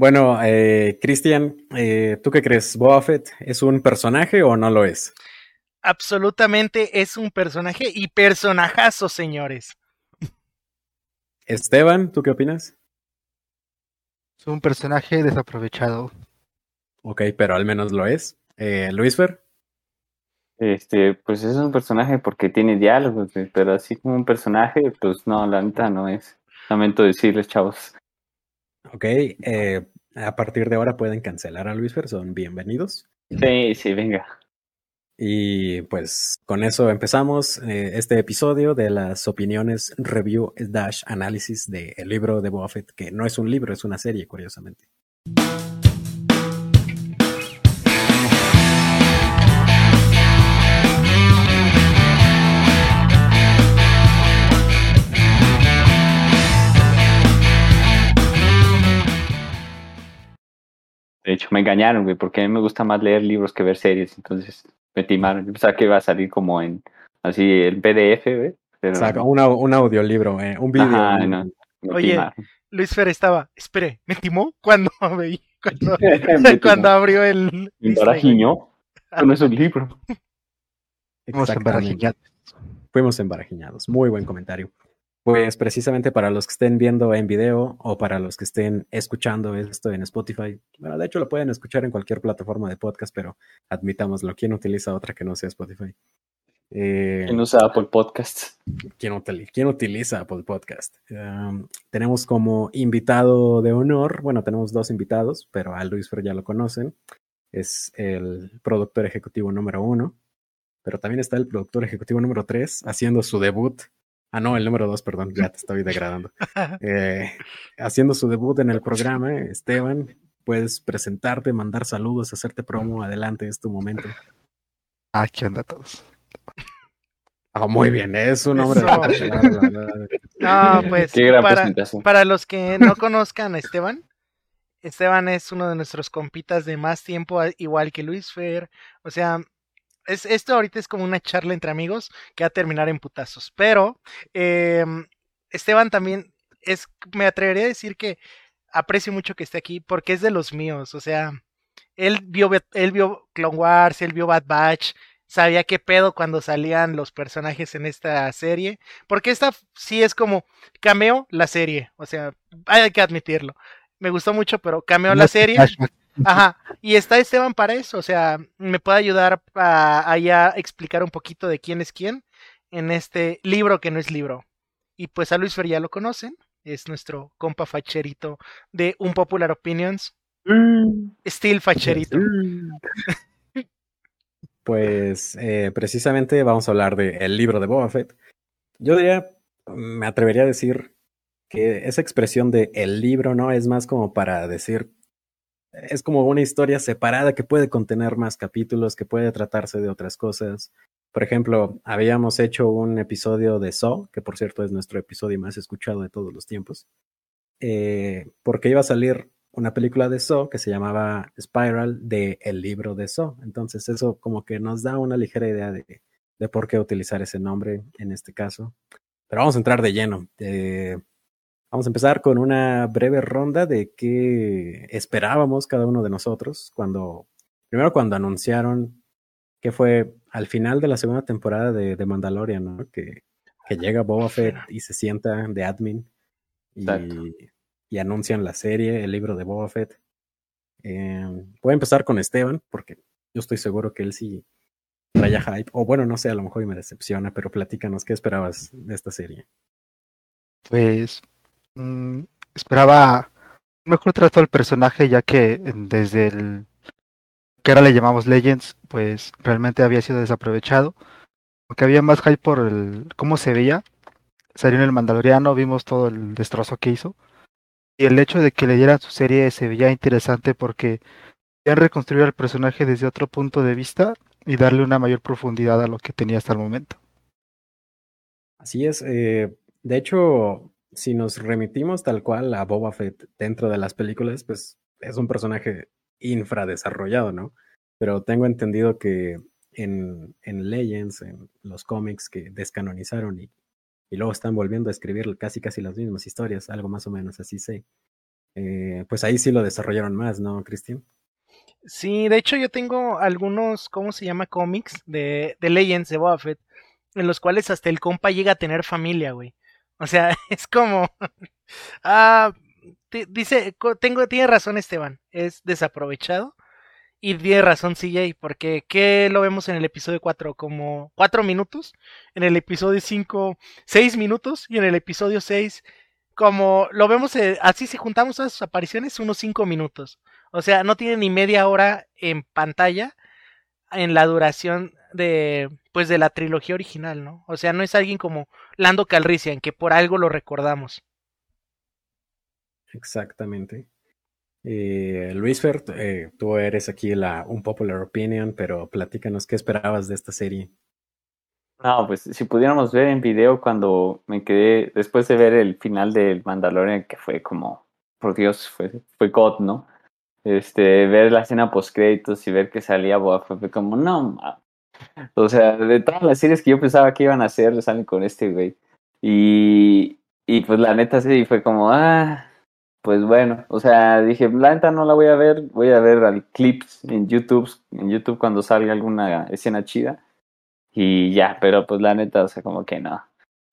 Bueno, eh, Cristian, eh, ¿tú qué crees? ¿Boba Fett es un personaje o no lo es? Absolutamente es un personaje y personajazo, señores. Esteban, ¿tú qué opinas? Es un personaje desaprovechado. Ok, pero al menos lo es. Eh, Luis Fer. Este, pues es un personaje porque tiene diálogos, güey, pero así como un personaje, pues no, la neta no es. Lamento decirles, chavos. Ok, eh, a partir de ahora pueden cancelar a Luis son bienvenidos. Sí, sí, venga. Y pues con eso empezamos eh, este episodio de las opiniones review dash análisis del libro de Boba Fett, que no es un libro, es una serie, curiosamente. De hecho, me engañaron, güey, porque a mí me gusta más leer libros que ver series, entonces me timaron. Yo pensaba que iba a salir como en, así, el PDF, güey. Pero... O sea, una- un audiolibro, eh, un video. Ajá, un- no, Oye, timaron. Luis Fer estaba, espere, ¿me timó? Cuando veí, cuando, Me cuando timó. abrió el... Me embarajiñó. Eso no es un libro. Vamos a Exactamente. embarajiñar. Fuimos embarajiñados. Muy buen comentario. Pues precisamente para los que estén viendo en video o para los que estén escuchando esto en Spotify, bueno, de hecho lo pueden escuchar en cualquier plataforma de podcast, pero admitámoslo, ¿quién utiliza otra que no sea Spotify? Eh, ¿Quién usa Apple Podcasts? ¿quién, util- quién utiliza Apple Podcast? Um, tenemos como invitado de honor, bueno, tenemos dos invitados, pero a Luis Fer ya lo conocen, es el productor ejecutivo número uno, pero también está el productor ejecutivo número tres haciendo su debut. Ah, no, el número dos, perdón, ya te estoy degradando. Eh, haciendo su debut en el programa, Esteban, puedes presentarte, mandar saludos, hacerte promo, adelante, es tu momento. Ah, ¿qué onda todos? Ah, muy bien, es un hombre Eso. de... No, pues Qué gran para, presentación. para los que no conozcan a Esteban, Esteban es uno de nuestros compitas de más tiempo, igual que Luis Fer. O sea, es, esto ahorita es como una charla entre amigos que va a terminar en putazos. Pero eh, Esteban también es, me atrevería a decir que aprecio mucho que esté aquí porque es de los míos. O sea, él vio, él vio Clone Wars, él vio Bad Batch, sabía qué pedo cuando salían los personajes en esta serie. Porque esta sí es como cameo la serie. O sea, hay que admitirlo. Me gustó mucho, pero cameo la serie. Ajá. Y está Esteban para eso. O sea, me puede ayudar a, a explicar un poquito de quién es quién en este libro que no es libro. Y pues a Luis Fer ya lo conocen. Es nuestro compa facherito de Un Popular Opinions. Steel facherito. Pues eh, precisamente vamos a hablar del libro de Boba Fett. Yo diría, me atrevería a decir que esa expresión de el libro no es más como para decir, es como una historia separada que puede contener más capítulos, que puede tratarse de otras cosas. Por ejemplo, habíamos hecho un episodio de Saw, que por cierto es nuestro episodio más escuchado de todos los tiempos, eh, porque iba a salir una película de Saw que se llamaba Spiral de el libro de Saw. Entonces eso como que nos da una ligera idea de, por qué utilizar ese nombre en este caso. Pero vamos a entrar de lleno. Eh, vamos a empezar con una breve ronda de qué esperábamos cada uno de nosotros cuando, primero cuando anunciaron que fue al final de la segunda temporada de, de Mandalorian, ¿no? Que, que llega Boba Fett y se sienta de admin y, y anuncian la serie, el libro de Boba Fett. Eh, voy a empezar con Esteban, porque yo estoy seguro que él sí traía hype. O bueno, no sé, a lo mejor y me decepciona, pero platícanos, ¿qué esperabas de esta serie? Pues mm, esperaba un mejor trato al personaje, ya que desde el que ahora le llamamos Legends, pues realmente había sido desaprovechado. Aunque había más hype por el cómo se veía. Salió en el Mandaloriano, vimos todo el destrozo que hizo. Y el hecho de que le dieran su serie se veía interesante porque querían reconstruir al personaje desde otro punto de vista y darle una mayor profundidad a lo que tenía hasta el momento. Así es. eh, de hecho, si nos remitimos tal cual a Boba Fett dentro de las películas, pues es un personaje infradesarrollado, ¿no? Pero tengo entendido que en, en Legends, en los cómics que descanonizaron y, y luego están volviendo a escribir casi casi las mismas historias, algo más o menos así sé. eh, pues ahí sí lo desarrollaron más, ¿no, Cristian? Sí, de hecho yo tengo algunos, ¿cómo se llama? Cómics de, de Legends de Boba Fett, en los cuales hasta el compa llega a tener familia, güey. O sea, es como... ah, dice, tengo, tiene razón Esteban, es desaprovechado. Y tiene razón CJ, porque ¿qué lo vemos en el episodio 4? Como 4 minutos, en el episodio 5, 6 minutos, y en el episodio 6, como lo vemos, eh, así si juntamos todas sus apariciones, unos 5 minutos. O sea, no tiene ni media hora en pantalla en la duración de, pues, de la trilogía original, ¿no? O sea, no es alguien como Lando Calrissian, que por algo lo recordamos. Exactamente. Eh, Luis Fer, eh, tú eres aquí la un popular opinion, pero platícanos qué esperabas de esta serie. No, pues si pudiéramos ver en video cuando me quedé, después de ver el final del Mandalorian, que fue como, por Dios, fue, fue God, ¿no? Este, ver la escena post créditos y ver que salía Boa fue como, no, o sea, de todas las series que yo pensaba que iban a hacer, salen con este güey. Y, y pues la neta sí, fue como, ah, pues bueno, o sea, dije, la neta no la voy a ver, voy a ver clips en YouTube, en YouTube cuando salga alguna escena chida. Y ya, pero pues la neta, o sea, como que no,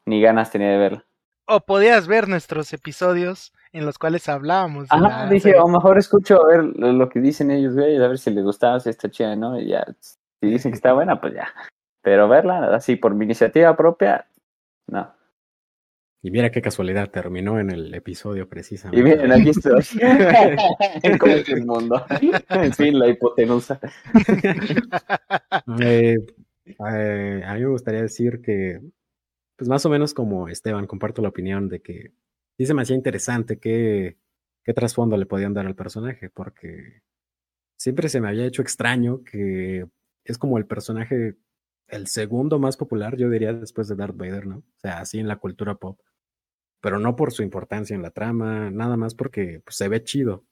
ni ganas tenía de verla. O podías ver nuestros episodios en los cuales hablábamos. Ah, dije, lo mejor escucho a ver lo, que dicen ellos, güey, a ver si les gustaba, si está chida, ¿no? Y ya, si dicen que está buena, pues ya. Pero verla así por mi iniciativa propia, no. Y mira qué casualidad, terminó en el episodio precisamente. Y miren, aquí estoy. ¿Cómo es el mundo? en fin, la hipotenusa. Eh, eh, a mí me gustaría decir que, pues más o menos como Esteban, comparto la opinión de que sí se me hacía interesante qué, qué trasfondo le podían dar al personaje, porque siempre se me había hecho extraño que es como el personaje, el segundo más popular, yo diría, después de Darth Vader, ¿no? O sea, así en la cultura pop. Pero no por su importancia en la trama, nada más porque pues, se ve chido,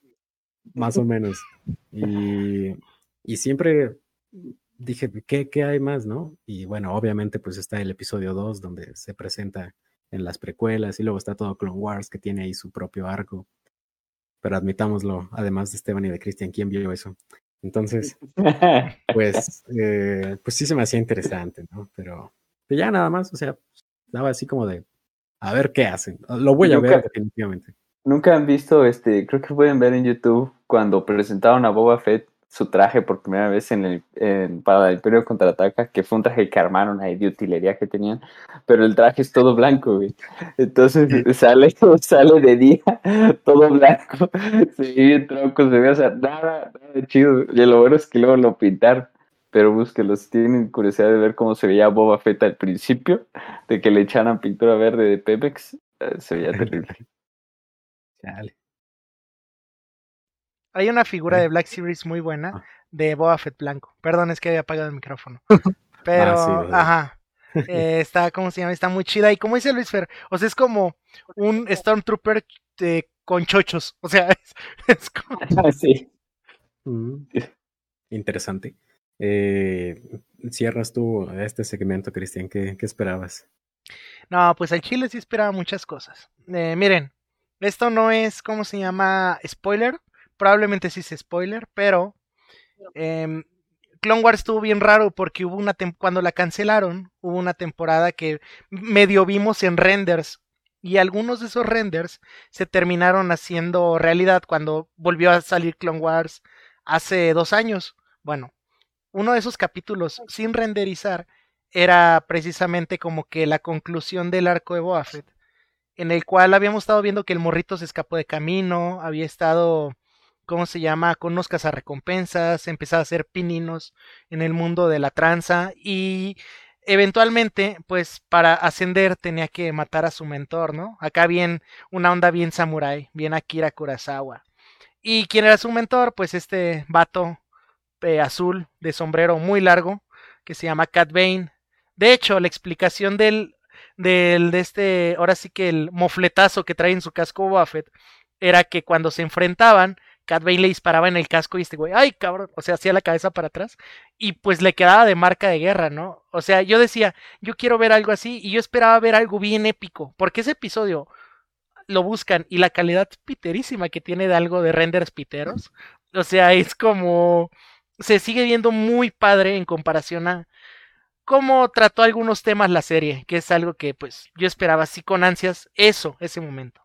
más o menos. Y, y siempre dije, ¿qué, ¿qué hay más, no? Y bueno, obviamente pues está el episodio 2 donde se presenta en las precuelas y luego está todo Clone Wars que tiene ahí su propio arco. Pero admitámoslo, además de Esteban y de Christian, ¿quién vio eso? Entonces, pues, eh, pues sí se me hacía interesante, ¿no? Pero, ya nada más, o sea, daba así como de, a ver qué hacen. Lo voy a ver definitivamente. Nunca han visto, este, creo que pueden ver en YouTube cuando presentaron a Boba Fett su traje por primera vez en el, para el Imperio Contraataca, que fue un traje que armaron ahí de utilería que tenían, pero el traje es todo blanco, güey. Entonces sale, sale de día, todo blanco, se ve tronco, se ve, o sea, nada, nada chido. Y lo bueno es que luego lo pintaron, pero búsquenlo, si tienen curiosidad de ver cómo se veía Boba Fett al principio, de que le echaran pintura verde de Pepex, eh, se veía terrible. Chale. Hay una figura de Black Series muy buena ah. de Boba Fett blanco. Perdón, es que había apagado el micrófono. Pero, ah, ajá. Eh, está, ¿cómo se llama? Está muy chida. Y como dice Luis Fer, o sea, es como un Stormtrooper con chochos. O sea, es, como. Ah, sí. Mm. Interesante. Eh, cierras tú este segmento, Cristian. ¿Qué, ¿Qué, esperabas? No, pues al chile sí esperaba muchas cosas. Eh, miren, esto no es, ¿cómo se llama? Spoiler probablemente sí se spoiler, pero eh, Clone Wars estuvo bien raro porque hubo una cuando la cancelaron, hubo una temporada que medio vimos en renders y algunos de esos renders se terminaron haciendo realidad cuando volvió a salir Clone Wars hace dos años. Bueno, uno de esos capítulos sin renderizar era precisamente como que la conclusión del arco de Boba en el cual habíamos estado viendo que el morrito se escapó de camino, había estado ¿cómo se llama? Con unos cazarrecompensas, empezaba a hacer pininos en el mundo de la tranza y eventualmente, pues para ascender tenía que matar a su mentor, ¿no? Acá bien, una onda bien samurai, bien Akira Kurosawa. ¿Y quién era su mentor? Pues este vato eh, azul de sombrero muy largo que se llama Cat. De hecho, la explicación del, del, de este, ahora sí que el mofletazo que trae en su casco Buffett era que cuando se enfrentaban, Cat Bane le disparaba en el casco y este güey, ay cabrón, o sea, hacía la cabeza para atrás y pues le quedaba de marca de guerra, ¿no? O sea, yo decía, yo quiero ver algo así y yo esperaba ver algo bien épico, porque ese episodio lo buscan y la calidad piterísima que tiene de algo de renders piteros, o sea, es como se sigue viendo muy padre en comparación a cómo trató algunos temas la serie, que es algo que pues yo esperaba así con ansias eso, ese momento.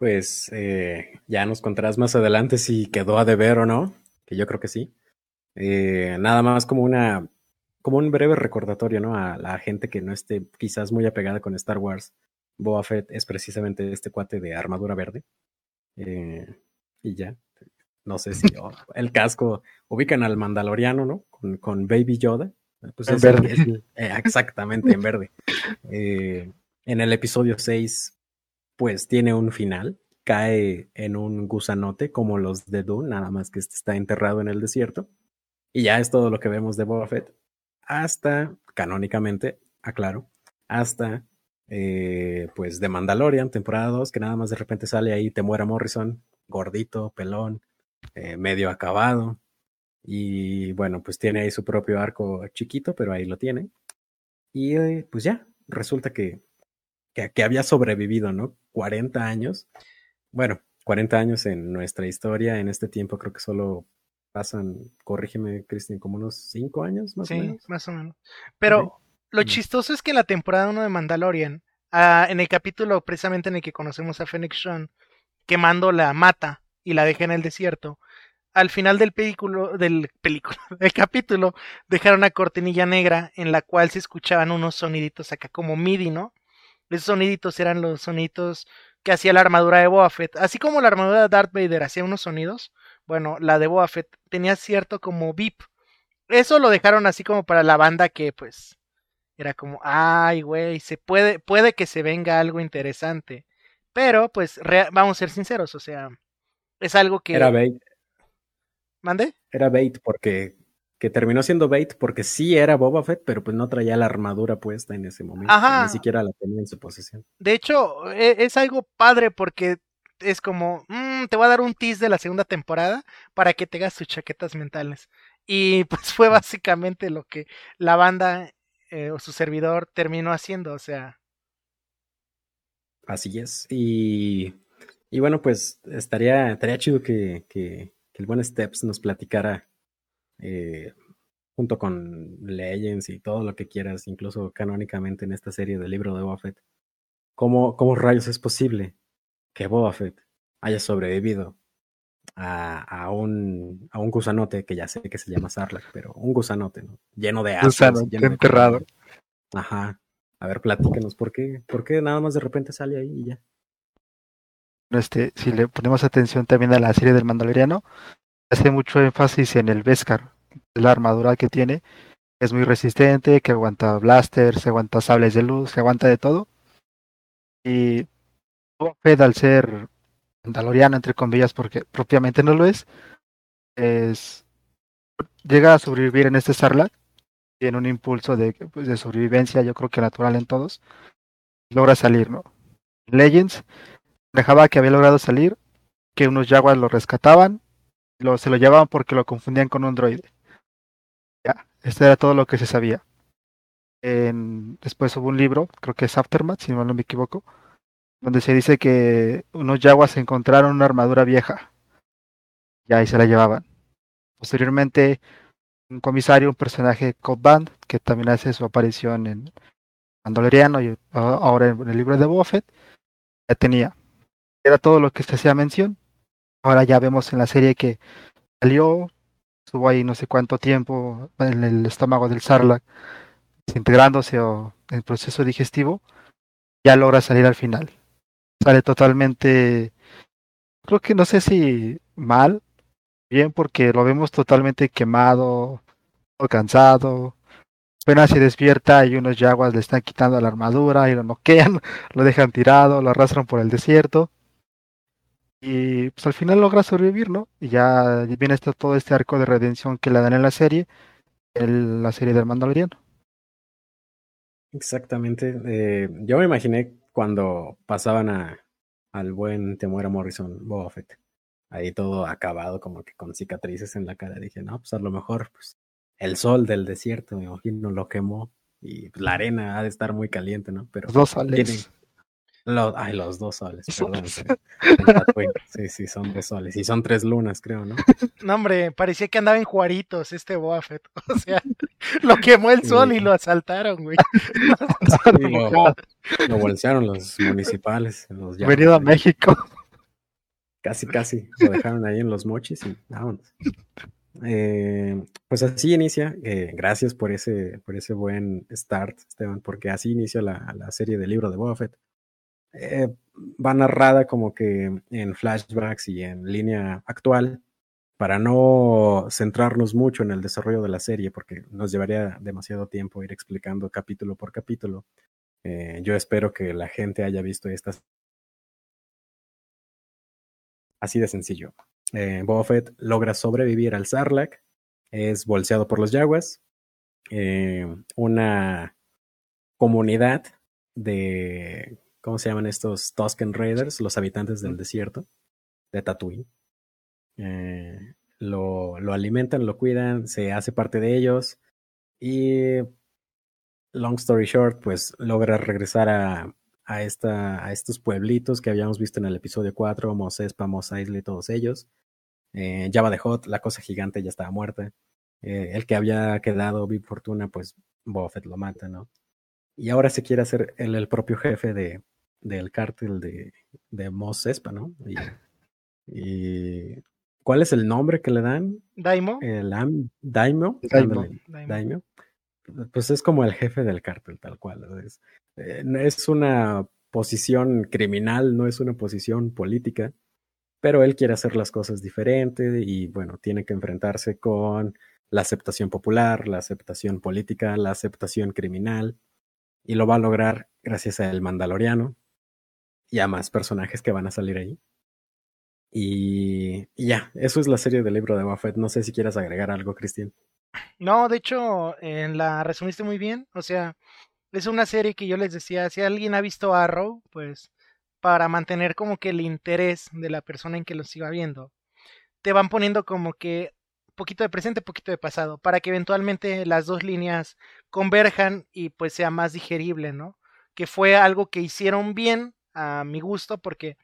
Pues eh, ya nos contarás más adelante si quedó a deber o no, que yo creo que sí. Eh, nada más como una como un breve recordatorio, ¿no? A la gente que no esté quizás muy apegada con Star Wars. Boba Fett es precisamente este cuate de armadura verde. Eh, y ya. No sé si oh, el casco ubican al Mandaloriano, ¿no? Con, con Baby Yoda. Pues en verde. Exactamente, en verde. En el episodio 6, pues tiene un final. Cae en un gusanote como los de Dune, nada más que este está enterrado en el desierto. Y ya es todo lo que vemos de Boba Fett. Hasta, canónicamente, aclaro, hasta eh, pues de Mandalorian, temporada 2, que nada más de repente sale ahí, te muera Morrison, gordito, pelón, eh, medio acabado. Y bueno, pues tiene ahí su propio arco chiquito, pero ahí lo tiene. Y eh, pues ya, resulta que, que, que, había sobrevivido, ¿no? 40 años. Bueno, 40 años en nuestra historia. En este tiempo creo que solo pasan, corrígeme, Cristian, como unos 5 años más sí, o menos. más o menos. Pero okay. lo chistoso es que en la temporada 1 de Mandalorian, uh, en el capítulo precisamente en el que conocemos a Fennec Sean, quemando la mata y la deja en el desierto. Al final del película, del película, del capítulo, dejaron una cortinilla negra en la cual se escuchaban unos soniditos acá como MIDI, ¿no? Esos soniditos eran los soniditos que hacía la armadura de Boba Fett. Así como la armadura de Darth Vader hacía unos sonidos, bueno, la de Boba Fett tenía cierto como beep. Eso lo dejaron así como para la banda que pues era como, ay, güey, se puede, puede que se venga algo interesante. Pero, pues, vamos a ser sinceros, o sea, es algo que. Era bait. ¿Mande? Era bait porque. Que terminó siendo bait porque sí era Boba Fett, pero pues no traía la armadura puesta en ese momento. Ajá. Ni siquiera la tenía en su posesión. De hecho, e, es, algo padre porque es como, mmm, te voy a dar un tease de la segunda temporada para que tengas tus chaquetas mentales. Y pues fue básicamente lo que la banda eh, o su servidor terminó haciendo, o sea. Así es. Y, y bueno, pues estaría, estaría chido que, que, que el buen Steps nos platicara eh, junto con Legends y todo lo que quieras, incluso canónicamente en esta serie del libro de Boba Fett. ¿Cómo, ¿Cómo rayos es posible que Boba Fett haya sobrevivido a, a, un, a un gusanote que ya sé que se llama Sarlacc, pero un gusanote, ¿no? Lleno de lleno enterrado. De... Ajá. A ver, platícanos, ¿por qué, ¿por qué nada más de repente sale ahí y ya? Este, si le ponemos atención también a la serie del Mandaloriano, hace mucho énfasis en el Beskar, la armadura que tiene, es muy resistente, que aguanta blasters, aguanta sables de luz, se aguanta de todo. Y Fed al ser Mandaloriano, entre comillas, porque propiamente no lo es, es llega a sobrevivir en este Sarlacc tiene un impulso de, pues, de sobrevivencia, yo creo que natural en todos, logra salir, ¿no? Legends dejaba que había logrado salir, que unos jaguars lo rescataban, lo, se lo llevaban porque lo confundían con un droide. Ya, esto era todo lo que se sabía. En, después hubo un libro, creo que es Aftermath, si no me equivoco, donde se dice que unos jaguars encontraron una armadura vieja. Y ahí se la llevaban. Posteriormente, un comisario, un personaje Cobb que también hace su aparición en Mandaloriano y ahora en el libro de Buffett, ya tenía. Era todo lo que se hacía mención. Ahora ya vemos en la serie que salió, estuvo ahí no sé cuánto tiempo en el estómago del Sarlacc, desintegrándose o en el proceso digestivo, ya logra salir al final. Sale totalmente, creo que no sé si mal, bien porque lo vemos totalmente quemado, cansado. Apenas se despierta y unos yaguas le están quitando la armadura y lo noquean, lo dejan tirado, lo arrastran por el desierto. Y pues al final logra sobrevivir, ¿no? Y ya viene esto, todo este arco de redención que le dan en la serie, en la serie del Mandaloriano. Exactamente. Eh, yo me imaginé cuando pasaban a, al buen Temuera Morrison Boba Fett ahí todo acabado, como que con cicatrices en la cara. Dije, no, pues a lo mejor pues, el sol del desierto, me imagino, lo quemó y pues, la arena ha de estar muy caliente, ¿no? Pero dos soles. Tiene, Los, ay, los dos soles, perdón. sí. Sí, sí, son dos soles. Y son tres lunas, creo, ¿no? No, hombre, parecía que andaba en Juaritos este Boba Fett. O sea, lo quemó el sol y lo asaltaron, güey. Sí, lo, lo bolsearon los municipales. Los Venido a. México. Casi, casi. Lo dejaron ahí en los mochis y vámonos. Eh, pues así inicia. eh, gracias por ese, por ese buen start, Esteban, porque así inicia la, la serie del libro de Boba Fett. Eh, va narrada como que en flashbacks y en línea actual, para no centrarnos mucho en el desarrollo de la serie, porque nos llevaría demasiado tiempo ir explicando capítulo por capítulo. Eh, yo espero que la gente haya visto estas Así de sencillo. Eh, Boba Fett logra sobrevivir al Sarlacc, es bolseado por los Yaguas, eh, una comunidad de, ¿cómo se llaman estos Tusken Raiders? Los habitantes del desierto de Tatooine. Eh, lo, lo alimentan, lo cuidan, se hace parte de ellos y, long story short, pues logra regresar a, a, esta, a estos pueblitos que habíamos visto en el episodio 4, Mos Espa, Mos Eisley, todos ellos. Eh, Java de Hot, la cosa gigante ya estaba muerta. Eh, el que había quedado, Big Fortuna, pues Boba Fett lo mata, ¿no? Y ahora se quiere hacer el, el propio jefe de, del cártel de, de Mos Espa, ¿no? Y, y ¿cuál es el nombre que le dan? Daimo. El Am ándale, Daimyo. Daimyo. Pues es como el jefe del cártel, tal cual. Es, eh, es una posición criminal, no es una posición política, pero él quiere hacer las cosas diferente y bueno, tiene que enfrentarse con la aceptación popular, la aceptación política, la aceptación criminal, y lo va a lograr gracias a El Mandaloriano y a más personajes que van a salir ahí. Y, ya, eso es la serie del libro de Buffett. No sé si quieras agregar algo, Cristian. No, de hecho, en la resumiste muy bien. O sea, es una serie que yo les decía, si alguien ha visto Arrow, pues para mantener como que el interés de la persona en que lo siga viendo, te van poniendo como que poquito de presente, poquito de pasado, para que eventualmente las dos líneas converjan y pues sea más digerible, ¿no? Que fue algo que hicieron bien a mi gusto, porque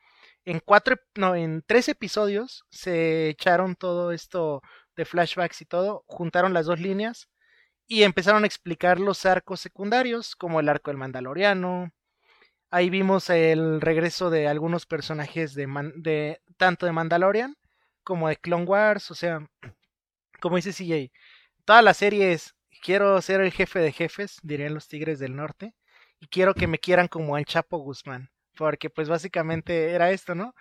en cuatro, no, en tres episodios se echaron todo esto de flashbacks y todo, juntaron las dos líneas y empezaron a explicar los arcos secundarios, como el arco del Mandaloriano. Ahí vimos el regreso de algunos personajes de, Man- de tanto de Mandalorian como de Clone Wars, o sea, como dice CJ, toda la serie es quiero ser el jefe de jefes, dirían los Tigres del Norte, y quiero que me quieran como al Chapo Guzmán, porque pues básicamente era esto, ¿no?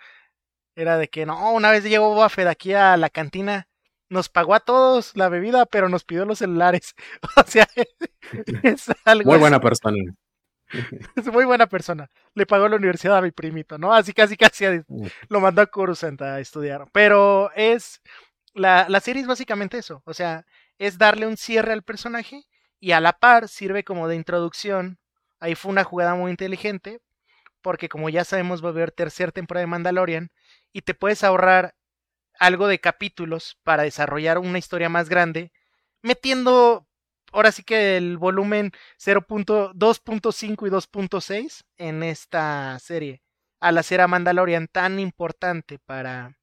Era de que no, una vez llegó Boba Fett aquí a la cantina, nos pagó a todos la bebida, pero nos pidió los celulares. O sea, es algo Muy así. buena persona. Es muy buena persona. Le pagó la universidad a mi primito, ¿no? Así casi casi a- lo mandó a Coruscant a estudiar. Pero es. La, la serie es básicamente eso. O sea, es darle un cierre al personaje y a la par sirve como de introducción. Ahí fue una jugada muy inteligente. Porque como ya sabemos, va a haber tercera temporada de Mandalorian. Y te puedes ahorrar algo de capítulos para desarrollar una historia más grande. Metiendo. Ahora sí que el volumen 0.2.5 y 2.6 en esta serie al hacer a Mandalorian tan importante para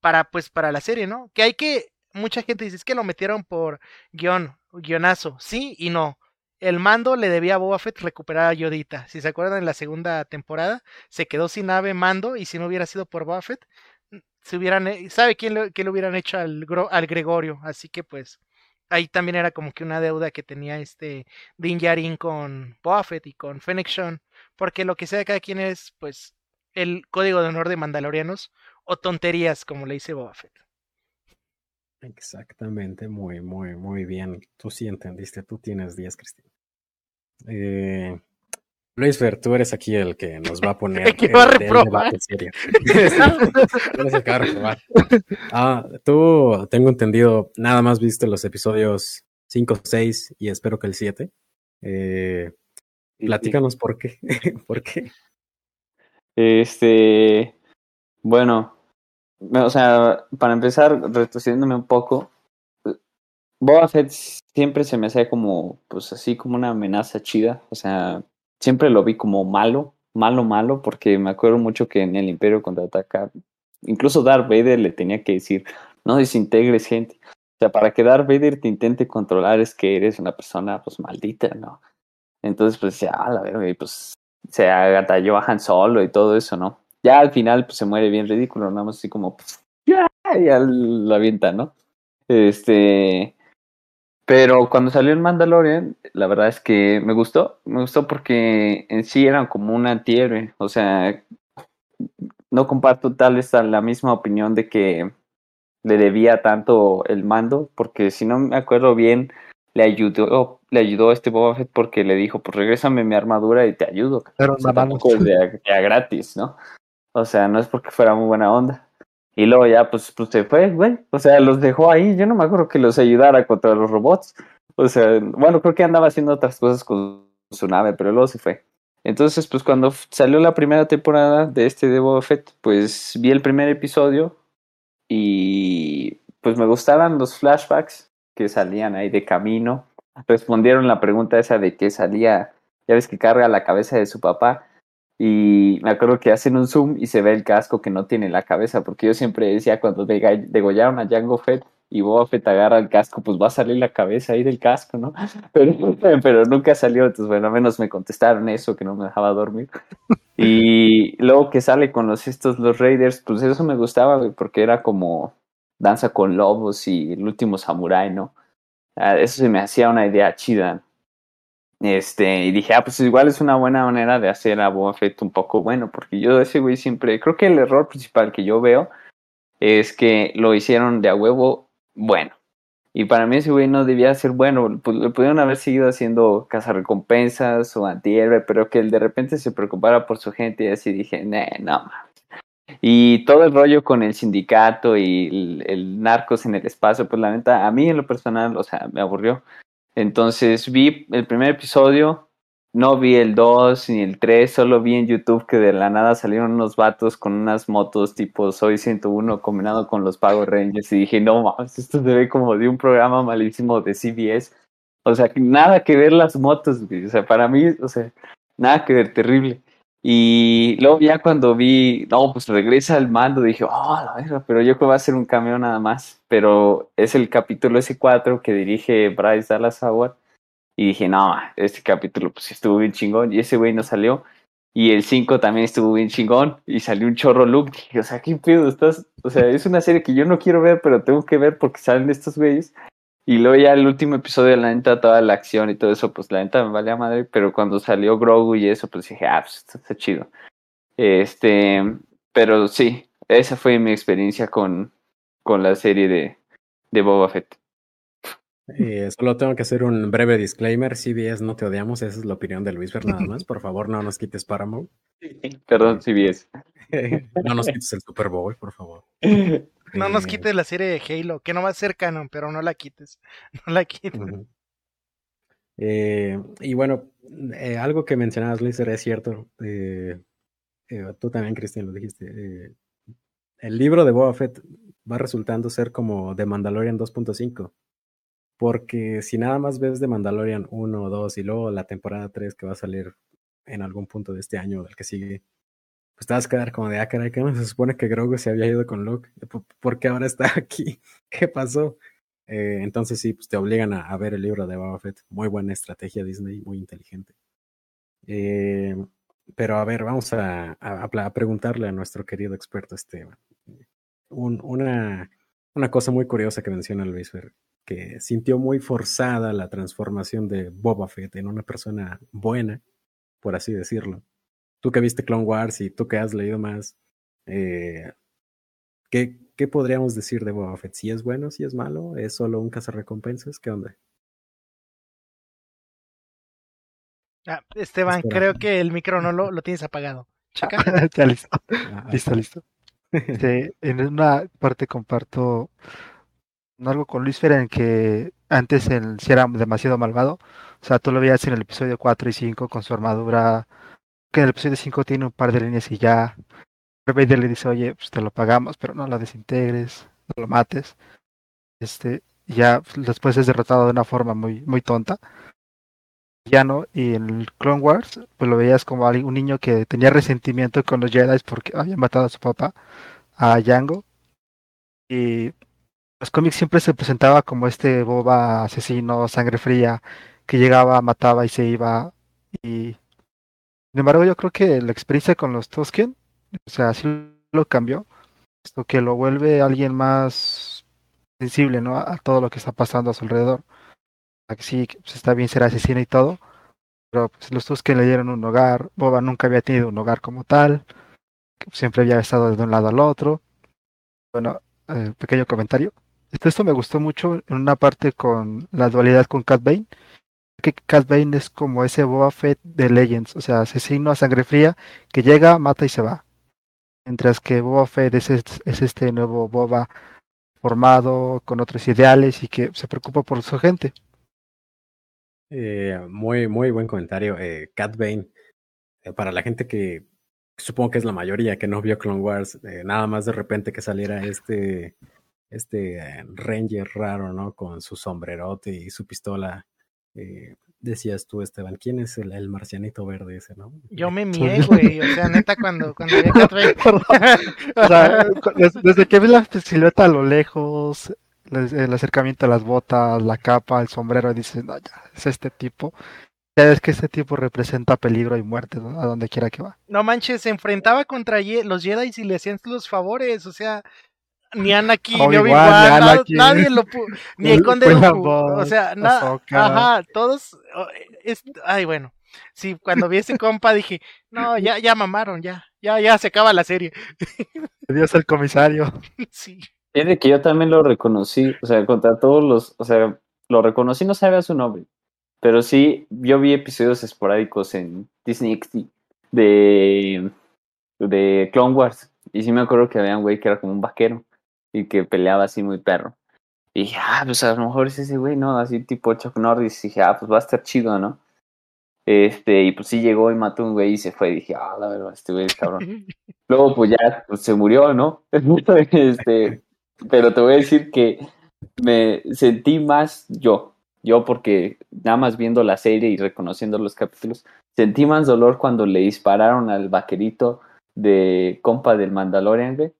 para pues para la serie, ¿no? Que hay que mucha gente dice es que lo metieron por guion, guionazo, sí y no. El mando le debía a Boba Fett recuperar a Yodita. Si se acuerdan en la segunda temporada, se quedó sin ave mando y si no hubiera sido por Boba Fett, se hubieran, ¿sabe quién le, le hubieran hecho al, al Gregorio? Así que pues ahí también era como que una deuda que tenía este Din Djarin con Boba Fett y con Fennec porque lo que sea de cada quien es pues el código de honor de Mandalorianos o tonterías como le dice Boba Fett. Exactamente, muy, muy, muy bien. Tú sí entendiste, tú tienes 10, Cristian. Eh, Luis Fer, tú eres aquí el que nos va a poner El debate serio. Eres el que va a reprobar. Ah, tú, tengo entendido, nada más viste los episodios 5, 6 y espero que el 7. Eh, platícanos por qué. ¿Por qué? Este, bueno, o sea, para empezar, retrocediéndome un poco, Boba Fett siempre se me hacía como, pues así como una amenaza chida, o sea, siempre lo vi como malo, malo, malo, porque me acuerdo mucho que en el Imperio contraataca, incluso Darth Vader le tenía que decir, no desintegres gente. O sea, para que Darth Vader te intente controlar es que eres una persona, pues, maldita, ¿no? Entonces, pues, ya, la verdad, y pues, se agatalló a Han Solo y todo eso, ¿no? Ya al final, pues, se muere bien ridículo, nada más así como, pues, ya, ya lo avienta, ¿no? Este, pero cuando salió el Mandalorian, la verdad es que me gustó. Me gustó porque en sí era como un antihéroe. O sea, no comparto tal vez la misma opinión de que le debía tanto el mando, porque si no me acuerdo bien, le ayudó, le ayudó a este Boba Fett porque le dijo, pues regrésame mi armadura y te ayudo. Pero o sea, tampoco es de, de a gratis, ¿no? O sea, no es porque fuera muy buena onda. Y luego ya, pues, pues se fue, güey. O sea, los dejó ahí. Yo no me acuerdo que los ayudara contra los robots. O sea, bueno, creo que andaba haciendo otras cosas con su nave, pero luego se fue. Entonces, pues cuando salió la primera temporada de este de Boba Fett, pues vi el primer episodio y pues me gustaban los flashbacks que salían ahí de camino. Respondieron la pregunta esa de que salía, ya ves que carga la cabeza de su papá y me acuerdo que hacen un zoom y se ve el casco que no tiene la cabeza, porque yo siempre decía cuando degollaron a Jango Fett y Boba Fett agarra el casco, pues va a salir la cabeza ahí del casco, ¿no? Pero, pero nunca salió, entonces bueno, al menos me contestaron eso, que no me dejaba dormir. Y luego que sale con los estos, los Raiders, pues eso me gustaba, porque era como Danza con Lobos y El Último Samurai, ¿no? Ah, eso se me hacía una idea chida. Este, y dije, ah, pues igual es una buena manera de hacer a Boba Fett un poco bueno, porque yo ese güey siempre, creo que el error principal que yo veo es que lo hicieron de a huevo bueno. Y para mí ese güey no debía ser bueno, pues, le pudieron haber seguido haciendo cazarrecompensas o antihéroe, pero que él de repente se preocupara por su gente y así dije, no, no. Y todo el rollo con el sindicato y el, narcos en el espacio, pues la neta, a mí en lo personal, o sea, me aburrió. Entonces vi el primer episodio, no vi el 2 ni el 3, solo vi en YouTube que de la nada salieron unos vatos con unas motos tipo Soy 101 combinado con los Power Rangers y dije, no mames, esto se ve como de un programa malísimo de CBS. O sea, nada que ver las motos, O sea, para mí, o sea, nada que ver, terrible. Y luego ya cuando vi, no, pues regresa al mando, dije, oh, la verga, pero yo creo que va a ser un cambio nada más. Pero es el capítulo S4 que dirige Bryce Dallas Howard. Y dije, no, este capítulo pues estuvo bien chingón. Y ese güey no salió. Y el 5 también estuvo bien chingón. Y salió un chorro look. Dije, o sea, ¿qué pedo estás? O sea, es una serie que yo no quiero ver, pero tengo que ver porque salen estos güeyes. Y luego ya el último episodio, la neta, toda la acción y todo eso, pues la neta me valía madre, pero cuando salió Grogu y eso, pues dije, ah, pues esto está chido. Este, pero sí, esa fue mi experiencia con, con la serie de, de Boba Fett. Eh, solo tengo que hacer un breve disclaimer. CBS, no te odiamos. Esa es la opinión de Luis nada más. Por favor, no nos quites Paramount. Perdón, CBS. no nos quites el Super Bowl, por favor. No nos quites la serie de Halo, que no va a ser canon, pero no la quites. No la quites. eh, y bueno, eh, algo que mencionabas, Luis, es cierto. Eh, tú también, Cristian, lo dijiste. el libro de Boba Fett va resultando ser como The Mandalorian 2.5. Porque si nada más ves de Mandalorian 1 o 2 y luego la temporada 3 que va a salir en algún punto de este año o del que sigue, pues te vas a quedar como de, ah, caray, ¿qué no se supone que Grogu se había ido con Luke? ¿Por qué ahora está aquí? ¿Qué pasó? Eh, entonces sí, pues te obligan a, ver el libro de Boba Fett. Muy buena estrategia Disney, muy inteligente. Eh, pero a ver, vamos a, preguntarle a nuestro querido experto Esteban. Un, una, una cosa muy curiosa que menciona Luis Fer, que sintió muy forzada la transformación de Boba Fett en una persona buena, por así decirlo tú que viste Clone Wars y tú que has leído más, eh, ¿qué, ¿qué, podríamos decir de Boba Fett? ¿Si es bueno, si es malo? ¿Es solo un cazarrecompensas? ¿Qué onda? Ah, Esteban, Espera. creo que el micro no lo, lo tienes apagado. Checa. ya listo. Ah, listo, listo. Este, en una parte comparto algo con Luis Fer en que antes él si era demasiado malvado. O sea, tú lo veías en el episodio 4 y 5 con su armadura que en el episodio 5 tiene un par de líneas y ya Vader le dice, oye, pues te lo pagamos, pero no la desintegres, no lo mates. Este, ya después es derrotado de una forma muy, muy tonta. villano y en el Clone Wars pues lo veías como un niño que tenía resentimiento con los Jedi porque había matado a su papá, a Django. Y los cómics siempre se presentaba como este boba asesino, sangre fría, que llegaba, mataba y se iba. Y sin embargo, yo creo que la experiencia con los Tusken, o sea, sí lo cambió, esto que lo vuelve alguien más sensible, ¿no? A, todo lo que está pasando a su alrededor. O sea, que sí, que, pues, está bien ser asesino y todo, pero pues, los Tusken le dieron un hogar. Boba nunca había tenido un hogar como tal, siempre había estado de un lado al otro. Bueno, eh, pequeño comentario. Esto, esto me gustó mucho en una parte con la dualidad con Cat Bane. Que Cat Bane es como ese Boba Fett de Legends, o sea, asesino a sangre fría que llega, mata y se va. Mientras que Boba Fett es, es- es este nuevo Boba formado con otros ideales y que se preocupa por su gente. Eh, muy, muy buen comentario. Eh, Cat Bane, eh, para la gente que supongo que es la mayoría que no vio Clone Wars, eh, nada más de repente que saliera este, este Ranger raro, ¿no? Con su sombrerote y su pistola. Eh, decías tú, Esteban, ¿quién es el, el marcianito verde ese, no? Yo me mié, güey. O sea, neta, cuando, cuando vi O sea, des- desde que ves la silueta a lo lejos, el, el acercamiento a las botas, la capa, el sombrero, dices, no, ya, es este tipo. Ya ves que este tipo representa peligro y muerte ¿no? a donde quiera que va. No manches, se enfrentaba contra los Jedi y le hacían los favores, o sea, ni Anakin, ni Obi-Wan, Obi-Wan, ni na- Anakin. nadie lo pudo, ni el Conde Dooku, o sea, nada, ajá, todos, oh, es- ay, bueno, sí, cuando vi ese compa dije, no, ya, ya mamaron, ya, ya, ya se acaba la serie, Dios el comisario. sí, Fíjate que yo también lo reconocí, o sea, contra todos los, o sea, lo reconocí, no sabía su nombre, pero sí, yo vi episodios esporádicos en Disney XD de, de Clone Wars, y sí me acuerdo que había un güey que era como un vaquero, y que peleaba así muy perro. Y dije, ah, pues a lo mejor es ese güey, ¿no? Así tipo Chuck Norris, y dije, ah, pues va a estar chido, ¿no? Este, y pues sí llegó y mató a un güey y se fue, y dije, ah, la verdad, este güey es cabrón. Luego, pues ya pues, se murió, ¿no? este, pero te voy a decir que me sentí más yo, yo porque nada más viendo la serie y reconociendo los capítulos, sentí más dolor cuando le dispararon al vaquerito de compa del Mandalorian, güey,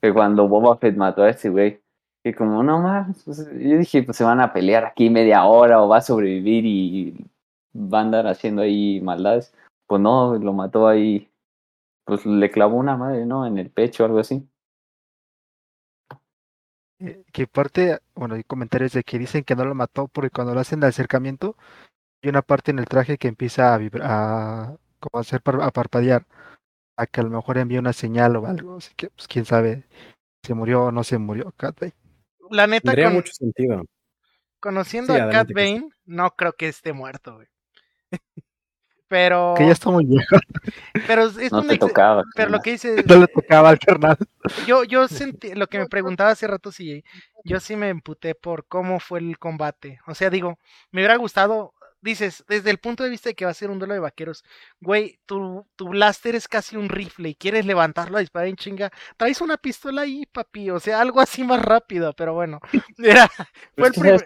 que cuando Boba Fett mató a ese güey. Que como, no más, yo dije, pues se van a pelear aquí media hora o va a sobrevivir y va a andar haciendo ahí maldades. Pues no, lo mató ahí pues le clavó una madre, ¿no? En el pecho o algo así. Eh, Que parte, bueno, hay comentarios de que dicen que no lo mató porque cuando lo hacen de acercamiento, hay una parte en el traje que empieza a vibrar, como a hacer a parpadear, a que a lo mejor envía una señal o algo, así que pues quién sabe si murió o no se murió Cat Bane. la neta, Tendría con- mucho sentido. conociendo Sí, a Cat. Bane, no creo que esté muerto, güey, pero, Que ya está muy viejo, pero es No un te ex- tocaba. pero lo que dice, no le tocaba al carnal. Yo, yo sentí, lo que me preguntaba hace rato, si yo sí me emputé por cómo fue el combate. O sea, digo, me hubiera gustado, dices, desde el punto de vista de que va a ser un duelo de vaqueros, güey, tu, tu blaster es casi un rifle y quieres levantarlo a disparar en chinga, traes una pistola ahí, papi, o sea, algo así más rápido, pero bueno, era, fue el.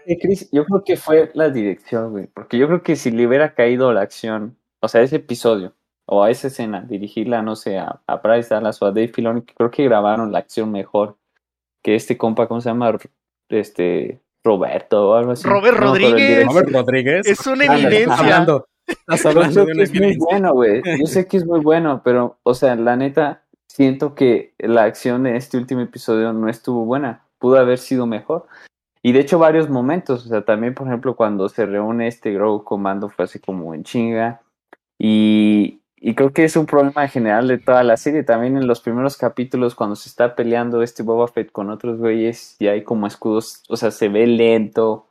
Yo creo que fue la dirección, güey. Porque yo creo que si le hubiera caído la acción, o sea, ese episodio, o a esa escena, dirigirla, no sé, a, a Bryce Dallas o a Dave Filoni, creo que grabaron la acción mejor que este compa, ¿cómo se llama? Este, Roberto o algo así. Robert No, Rodríguez. Robert Rodríguez. es una eminencia. hablando, estás hablando que una es muy bueno, güey. Yo sé que es muy bueno, pero, o sea, la neta, siento que la acción de este último episodio no estuvo buena. Pudo haber sido mejor. Y de hecho, varios momentos. O sea, también, por ejemplo, cuando se reúne este Grogu Comando fue así como en chinga. Y, y creo que es un problema general de toda la serie. También en los primeros capítulos, cuando se está peleando este Boba Fett con otros güeyes, y hay como escudos, o sea, se ve lento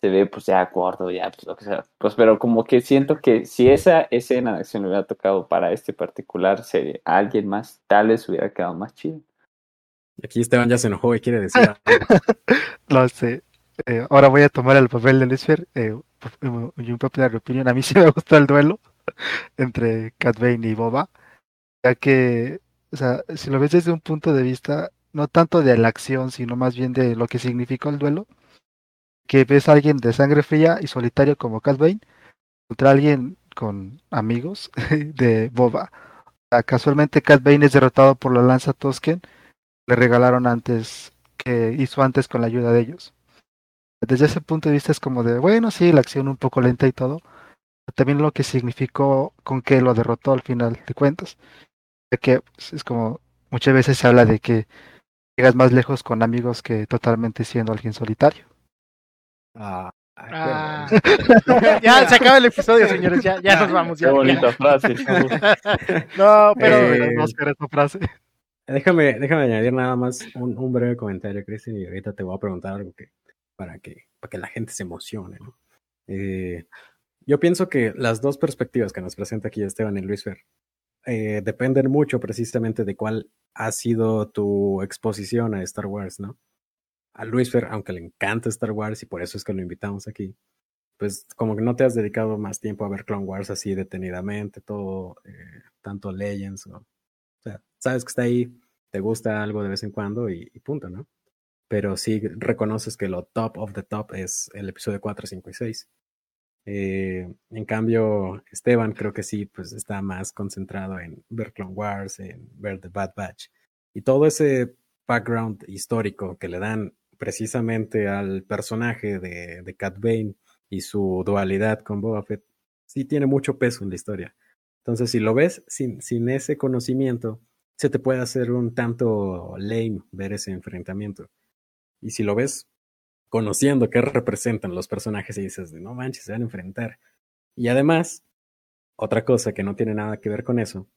se ve pues ya gordo, ya pues lo que sea. Pues pero como que siento que si esa escena de acción le hubiera tocado para este particular serie a alguien más, tal vez hubiera quedado más chido. Aquí Esteban ya se enojó y quiere decir algo. No sé. Eh, ahora voy a tomar el papel de Lucifer. Eh, y un popular opinion. A mí sí me gustó el duelo entre Cat y Boba. Ya que, o sea, si lo ves desde un punto de vista, no tanto de la acción, sino más bien de lo que significó el duelo. Que ves a alguien de sangre fría y solitario como Cat Bane, contra alguien con amigos de Boba. casualmente Cat es derrotado por la lanza Tosken. Le regalaron antes que hizo antes con la ayuda de ellos. Desde ese punto de vista es como de, bueno, sí, la acción un poco lenta y todo. También lo que significó con que lo derrotó al final de cuentas. De que pues, es como muchas veces se habla de que llegas más lejos con amigos que totalmente siendo alguien solitario. Ah, Ah. ya se acaba el episodio, señores. Ya, ya nos vamos. Ya, Qué bonita ya. frase. No, pero Eh, no Oscar, esa frase. Déjame, déjame añadir nada más un, un breve comentario, Cristian, y ahorita te voy a preguntar algo que, para, que, para que la gente se emocione. ¿no? Eh, yo pienso que las dos perspectivas que nos presenta aquí Esteban y Luis Fer eh, dependen mucho precisamente de cuál ha sido tu exposición a Star Wars, ¿no? A Luis Fer, aunque le encanta Star Wars y por eso es que lo invitamos aquí, pues como que no te has dedicado más tiempo a ver Clone Wars así detenidamente, todo, eh, tanto Legends, o, sea, sabes que está ahí, te gusta algo de vez en cuando y, y punto, ¿no? Pero sí reconoces que lo top of the top es el episodio 4, 5 y 6. Eh, en cambio, Esteban creo que sí, pues está más concentrado en ver Wars, en ver The Bad Batch y todo ese background histórico que le dan precisamente al personaje de, de Cat Bane y su dualidad con Boba Fett, sí tiene mucho peso en la historia. Entonces, si lo ves sin, sin ese conocimiento, se te puede hacer un tanto lame ver ese enfrentamiento. Y si lo ves conociendo qué representan los personajes y dices, no manches, se van a enfrentar. Y además, otra cosa que no tiene nada que ver con eso,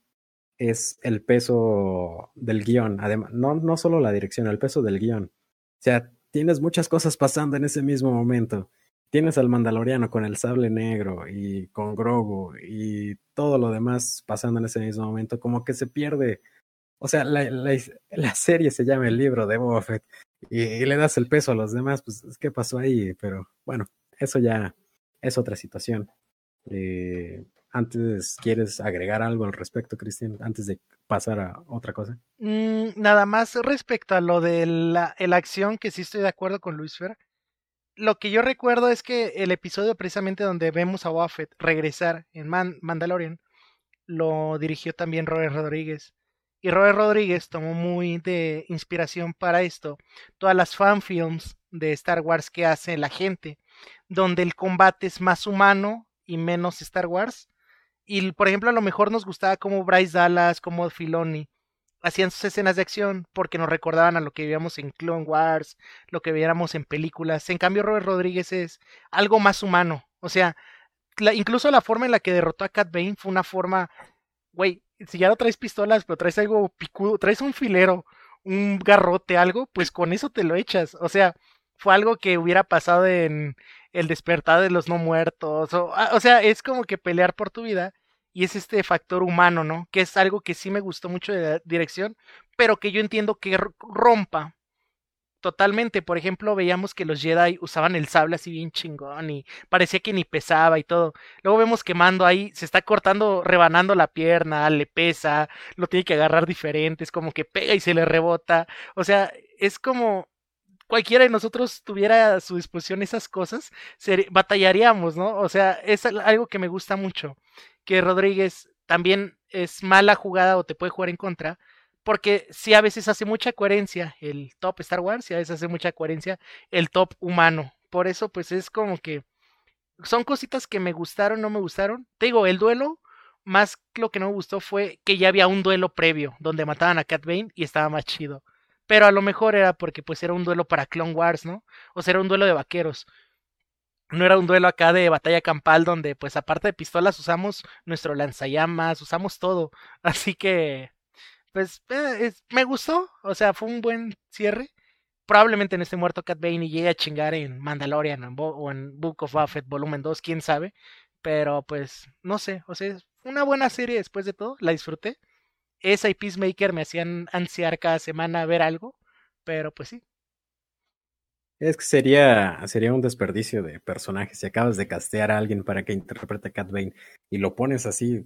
es el peso del guion. Además, no, no solo la dirección, el peso del guion. O sea, tienes muchas cosas pasando en ese mismo momento. Tienes al Mandaloriano con el sable negro y con Grogu y todo lo demás pasando en ese mismo momento, como que se pierde. O sea, la, la, la serie se llama el libro de Boba Fett y, le das el peso a los demás, pues, ¿qué pasó ahí? Pero bueno, eso ya es otra situación. Eh, antes, ¿quieres agregar algo al respecto, Cristian, antes de pasar a otra cosa? Mm, nada más respecto a lo de la, la, acción, que sí estoy de acuerdo con Luis Fer. Lo que yo recuerdo es que el episodio precisamente donde vemos a Buffett regresar en Man Mandalorian lo dirigió también Robert Rodríguez. Y Robert Rodríguez tomó muy de inspiración para esto todas las fanfilms de Star Wars que hace la gente, donde el combate es más humano y menos Star Wars. Y por ejemplo, a lo mejor nos gustaba como Bryce Dallas, como Filoni hacían sus escenas de acción porque nos recordaban a lo que veíamos en Clone Wars, lo que viéramos en películas. En cambio, Robert Rodríguez es algo más humano. O sea, incluso la forma en la que derrotó a Cat Bane fue una forma, güey, si ya no traes pistolas, pero traes algo picudo, traes un filero, un garrote, algo, pues con eso te lo echas. O sea, fue algo que hubiera pasado en El despertar de los no muertos. O, o sea, es como que pelear por tu vida y es este factor humano, ¿no? Que es algo que sí me gustó mucho de la dirección, pero que yo entiendo que rompa totalmente. Por ejemplo, veíamos que los Jedi usaban el sable así bien chingón y parecía que ni pesaba y todo. Luego vemos que Mando ahí se está cortando, rebanando la pierna, le pesa, lo tiene que agarrar diferente, es como que pega y se le rebota. O sea, es como cualquiera de nosotros tuviera a su disposición esas cosas, batallaríamos, ¿no? O sea, es algo que me gusta mucho que Rodríguez también es mala jugada o te puede jugar en contra, porque sí a veces hace mucha coherencia el top Star Wars y a veces hace mucha coherencia el top humano. Por eso pues es como que son cositas que me gustaron, no me gustaron. Te digo, el duelo, más lo que no me gustó fue que ya había un duelo previo donde mataban a Cat Bane y estaba más chido. Pero a lo mejor era porque pues era un duelo para Clone Wars, ¿no? O sea, era un duelo de vaqueros no era un duelo acá de batalla campal donde pues aparte de pistolas usamos nuestro lanzallamas, usamos todo. Así que pues eh, me gustó, o sea, fue un buen cierre. Probablemente en este muerto Cat Bane y llegue a chingar en Mandalorian o en Book of Buffett volumen 2, quién sabe. Pero pues no sé, o sea, una buena serie después de todo, la disfruté. Esa y Peacemaker me hacían ansiar cada semana ver algo, pero pues sí, es que sería, sería un desperdicio de personajes. Si acabas de castear a alguien para que interprete a Cat Bane y lo pones así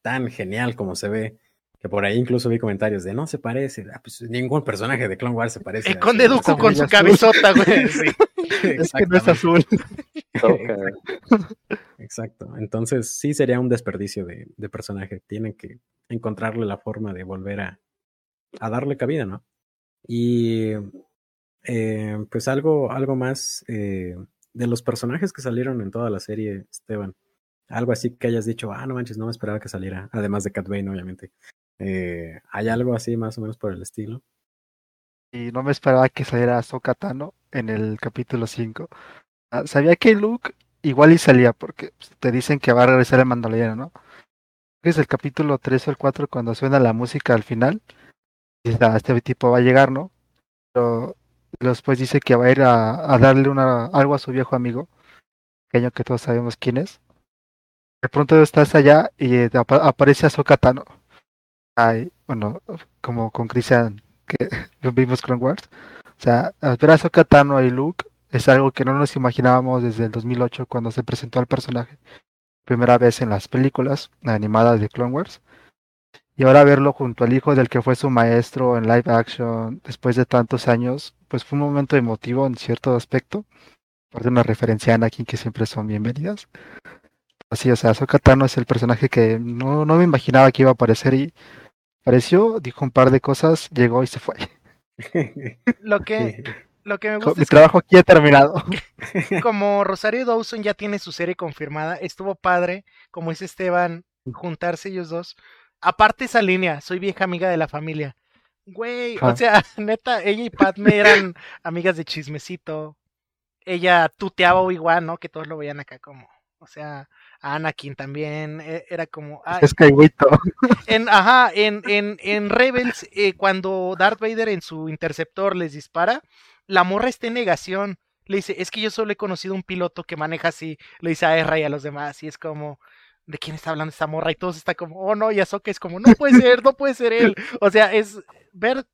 tan genial como se ve, que por ahí incluso vi comentarios de no se parece. Ah, pues ningún personaje de Clone Wars se parece. El Conde Dooku con su cabezota, güey. Sí. es que no es azul. Exacto. Exacto. Entonces sí sería un desperdicio de, de personaje. Tienen que encontrarle la forma de volver a, a darle cabida, ¿no? Y eh, pues algo, algo más eh, de los personajes que salieron en toda la serie, Esteban. Algo así que hayas dicho, ah, no manches, no me esperaba que saliera. Además de Cat Bane, obviamente. Eh, ¿Hay algo así más o menos por el estilo? Y no me esperaba que saliera Ahsoka Tano en el capítulo 5. Ah, sabía que Luke igual y salía, porque te dicen que va a regresar el Mandaloriano, ¿no? Es el capítulo 3 o el 4 cuando suena la música al final. Ah, este tipo va a llegar, ¿no? Pero después dice que va a ir a, darle una, algo a su viejo amigo, pequeño que todos sabemos quién es. De pronto estás allá y eh, aparece Ahsoka Tano. Ay, bueno, como con Christian que vimos Clone Wars. O sea, ver a Ahsoka Tano y Luke es algo que no nos imaginábamos desde el 2008 cuando se presentó al personaje. Primera vez en las películas animadas de Clone Wars. Y ahora verlo junto al hijo del que fue su maestro en live action después de tantos años, pues fue un momento emotivo en cierto aspecto. Por una referencia a Anakin que siempre son bienvenidas. Así, o sea, Ahsoka Tano es el personaje que no, no me imaginaba que iba a aparecer y apareció, dijo un par de cosas, llegó y se fue. Lo que lo que me gusta Mi trabajo aquí ha terminado. Como Rosario Dawson ya tiene su serie confirmada, estuvo padre, como dice Esteban, juntarse ellos dos. Aparte esa línea, soy vieja amiga de la familia. Güey, o sea, neta, ella y Padme eran amigas de chismecito. Ella tuteaba igual, ¿no? Que todos lo veían acá como, o sea, Anakin también, e, era como... es que en, ajá, en, en, en Rebels, eh, cuando Darth Vader en su interceptor les dispara, la morra está en negación. Le dice, es que yo solo he conocido un piloto que maneja así. Le dice a Erra y a los demás. Y es como, ¿de quién está hablando esta morra? Y todos está como, oh no, y Azoka es como, no puede ser, no puede ser él. O sea, es ver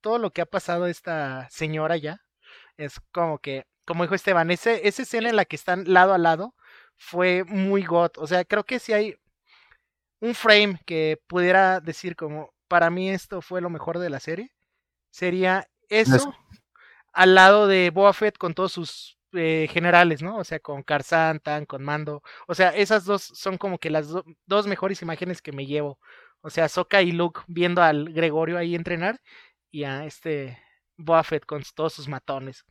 todo lo que ha pasado esta señora ya. Es como que, como dijo Esteban, ese, esa escena en la que están lado a lado fue muy got. O sea, creo que si hay un frame que pudiera decir como, para mí esto fue lo mejor de la serie, sería eso al lado de Fett con todos sus eh, generales, ¿no? O sea, con Tan, con Mando. O sea, esas dos son como que las dos mejores imágenes que me llevo. O sea, Soka y Luke viendo al Gregorio ahí entrenar y a este Boba Fett con todos sus matones.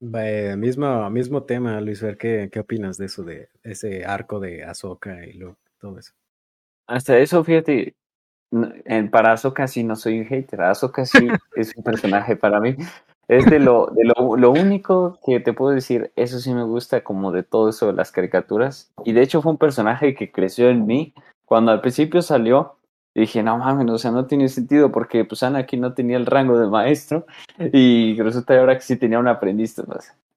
Mismo, mismo tema, Luis Ver, ¿qué, ¿qué opinas de eso, de ese arco de Ahsoka y Luke, todo eso? Hasta eso, fíjate, en, para Ahsoka sí no soy un hater, Ahsoka sí es un personaje para mí. Es de, lo, de lo, lo, único que te puedo decir, eso sí me gusta como de todo eso de las caricaturas. Y de hecho fue un personaje que creció en mí. Cuando al principio salió, dije, no mames, o sea, no tiene sentido porque pues aquí no tenía el rango de maestro y resulta ahora que sí tenía un aprendiz.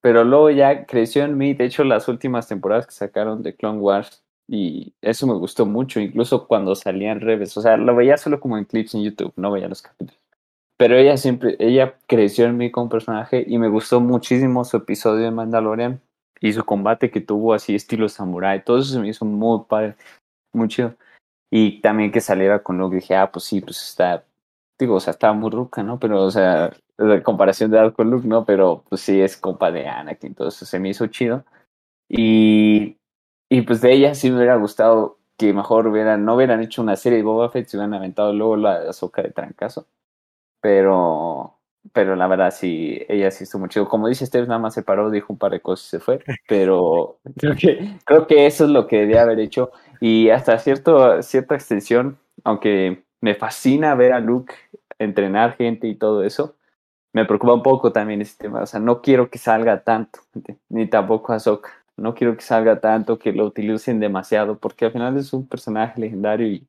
Pero luego ya creció en mí, de hecho las últimas temporadas que sacaron de Clone Wars y eso me gustó mucho, incluso cuando salía en reves. O sea, lo veía solo como en clips en YouTube, no veía los capítulos. Pero ella siempre, ella creció en mí como personaje y me gustó muchísimo su episodio de Mandalorian y su combate que tuvo así estilo samurai. Todo eso se me hizo muy padre, muy chido. Y también que saliera con Luke, dije, ah, pues sí, pues está, digo, o sea, estaba muy ruca, ¿no? Pero, o sea, la comparación de edad con Luke, ¿no? Pero, pues sí, es compa de Anakin, entonces se me hizo chido. Y y pues de ella sí me hubiera gustado que mejor hubieran, no hubieran hecho una serie de Boba Fett, se hubieran aventado luego la azúcar de trancazo. Pero, pero la verdad sí, ella sí estuvo muy chido. Como dice Steve, nada más se paró, dijo un par de cosas y se fue. Pero creo que, creo que eso es lo que debía haber hecho. Y hasta cierto, cierta extensión, aunque me fascina ver a Luke entrenar gente y todo eso, me preocupa un poco también ese tema. O sea, no quiero que salga tanto, ni tampoco a Ahsoka no quiero que salga tanto, que lo utilicen demasiado, porque al final es un personaje legendario y,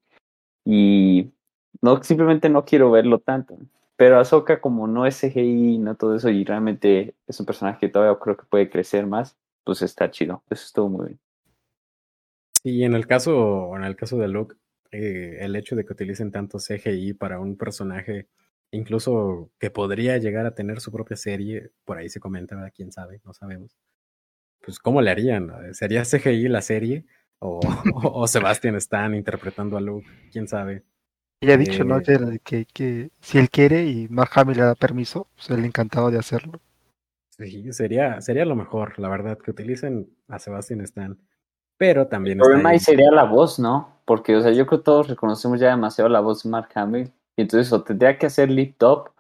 y no, simplemente no quiero verlo tanto. Pero Ahsoka, como no es CGI, no todo eso, y realmente es un personaje que todavía creo que puede crecer más, pues está chido. Eso estuvo muy bien. Y en el caso, en el caso de Luke, eh, el hecho de que utilicen tanto CGI para un personaje, incluso que podría llegar a tener su propia serie, por ahí se comenta, quién sabe, no sabemos pues ¿cómo le harían? ¿Sería CGI la serie? ¿O, o, Sebastian Stan interpretando a Luke? ¿Quién sabe? Ya ha dicho, ¿no? Eh, que, que, si él quiere y Mark Hamill le da permiso, pues él encantado de hacerlo. Sí, sería, sería lo mejor, la verdad, que utilicen a Sebastian Stan. pero también El problema ahí sería la voz, ¿no? Porque, o sea, yo creo que todos reconocemos ya demasiado la voz de Mark Hamill. Y entonces o tendría que hacer lip top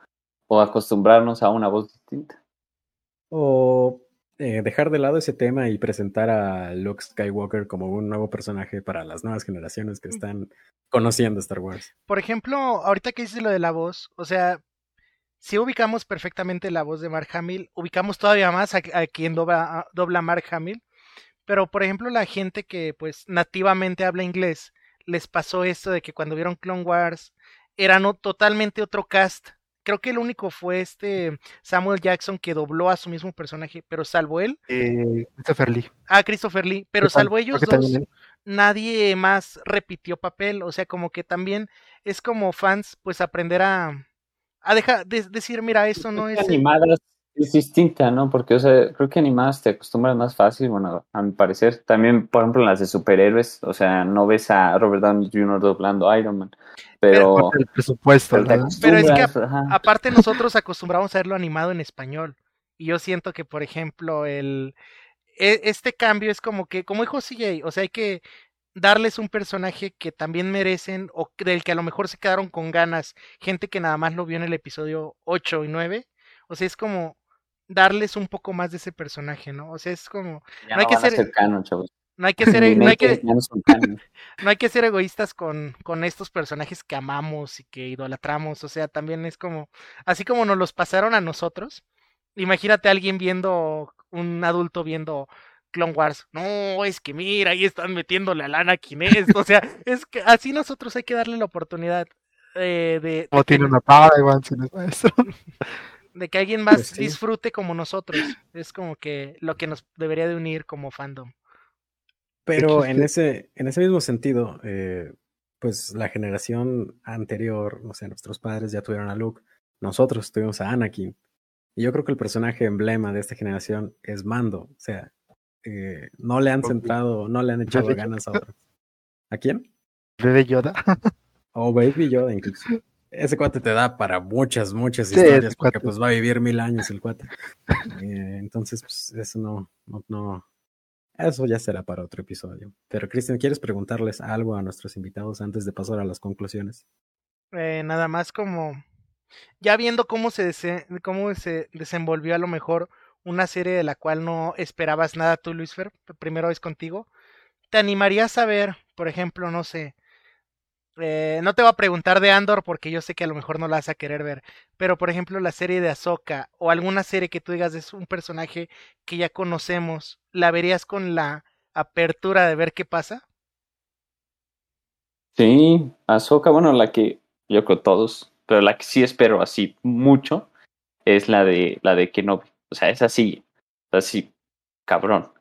o acostumbrarnos a una voz distinta. O eh, dejar de lado ese tema y presentar a Luke Skywalker como un nuevo personaje para las nuevas generaciones que están conociendo Star Wars. Por ejemplo, ahorita que dices lo de la voz, o sea, si ubicamos perfectamente la voz de Mark Hamill, ubicamos todavía más a, a quien dobla, a- dobla Mark Hamill, pero por ejemplo la gente que pues nativamente habla inglés, les pasó esto de que cuando vieron Clone Wars era no, totalmente otro cast. Creo que el único fue este Samuel Jackson que dobló a su mismo personaje, pero salvo él, Eh, Christopher Lee. a Christopher Lee, pero salvo ellos dos, también nadie más repitió papel, o sea, como que también es como fans, pues aprender a, a dejar, de, decir, mira, esto no es... animadas es distinta, ¿no? Porque, o sea, creo que animadas te acostumbras más fácil, bueno, a mi parecer. También, por ejemplo, en las de superhéroes, o sea, no ves a Robert Downey Jr. doblando a Iron Man, pero, Parte del presupuesto, pero. Pero es que. Aparte nosotros acostumbramos a verlo animado en español, y yo siento que, por ejemplo, el... e- Este cambio es como que, como dijo CJ, o sea, hay que darles un personaje que también merecen o del que a lo mejor se quedaron con ganas, gente que nada más lo vio en el episodio 8 y 9, o sea, es como darles un poco más de ese personaje, ¿no? O sea, es como, Ya no hay que ser- canon, chavos. no hay que ser, no hay que, no hay que ser egoístas con, con estos personajes que amamos y que idolatramos. O sea, también es como, así como nos los pasaron a nosotros. Imagínate a alguien viendo, un adulto viendo Clone Wars. No, es que mira, ahí están metiéndole a Lana esto. O sea, es que así nosotros hay que darle la oportunidad eh, de, que, tiene una paga, igual, si no es maestro. de que alguien más Pues sí. disfrute como nosotros. Es como que lo que nos debería de unir como fandom. Pero en ese, en ese mismo sentido, eh, pues la generación anterior, o sea, nuestros padres ya tuvieron a Luke, nosotros tuvimos a Anakin. Y yo creo que el personaje emblema de esta generación es Mando. O sea, eh, no le han centrado, no le han echado ganas a otro. ¿A quién? Bebé Yoda. O Baby Yoda incluso. Ese cuate te da para muchas, muchas Sí, historias, porque cuate. pues va a vivir mil años el cuate. Eh, entonces, pues eso no, no, no, eso ya será para otro episodio. Pero Cristian, ¿quieres preguntarles algo a nuestros invitados antes de pasar a las conclusiones? Eh, nada más como ya viendo cómo se dese- cómo se desenvolvió a lo mejor una serie de la cual no esperabas nada tú, Luis Fer, primero es contigo. ¿Te animarías a ver, por ejemplo, no sé, eh, no te voy a preguntar de Andor porque yo sé que a lo mejor no la vas a querer ver, pero por ejemplo la serie de Ahsoka o alguna serie que tú digas es un personaje que ya conocemos, ¿la verías con la apertura de ver qué pasa? Sí, Ahsoka, bueno, la que yo creo todos, pero la que sí espero así mucho es la de la de Kenobi. O sea, es así, así, cabrón.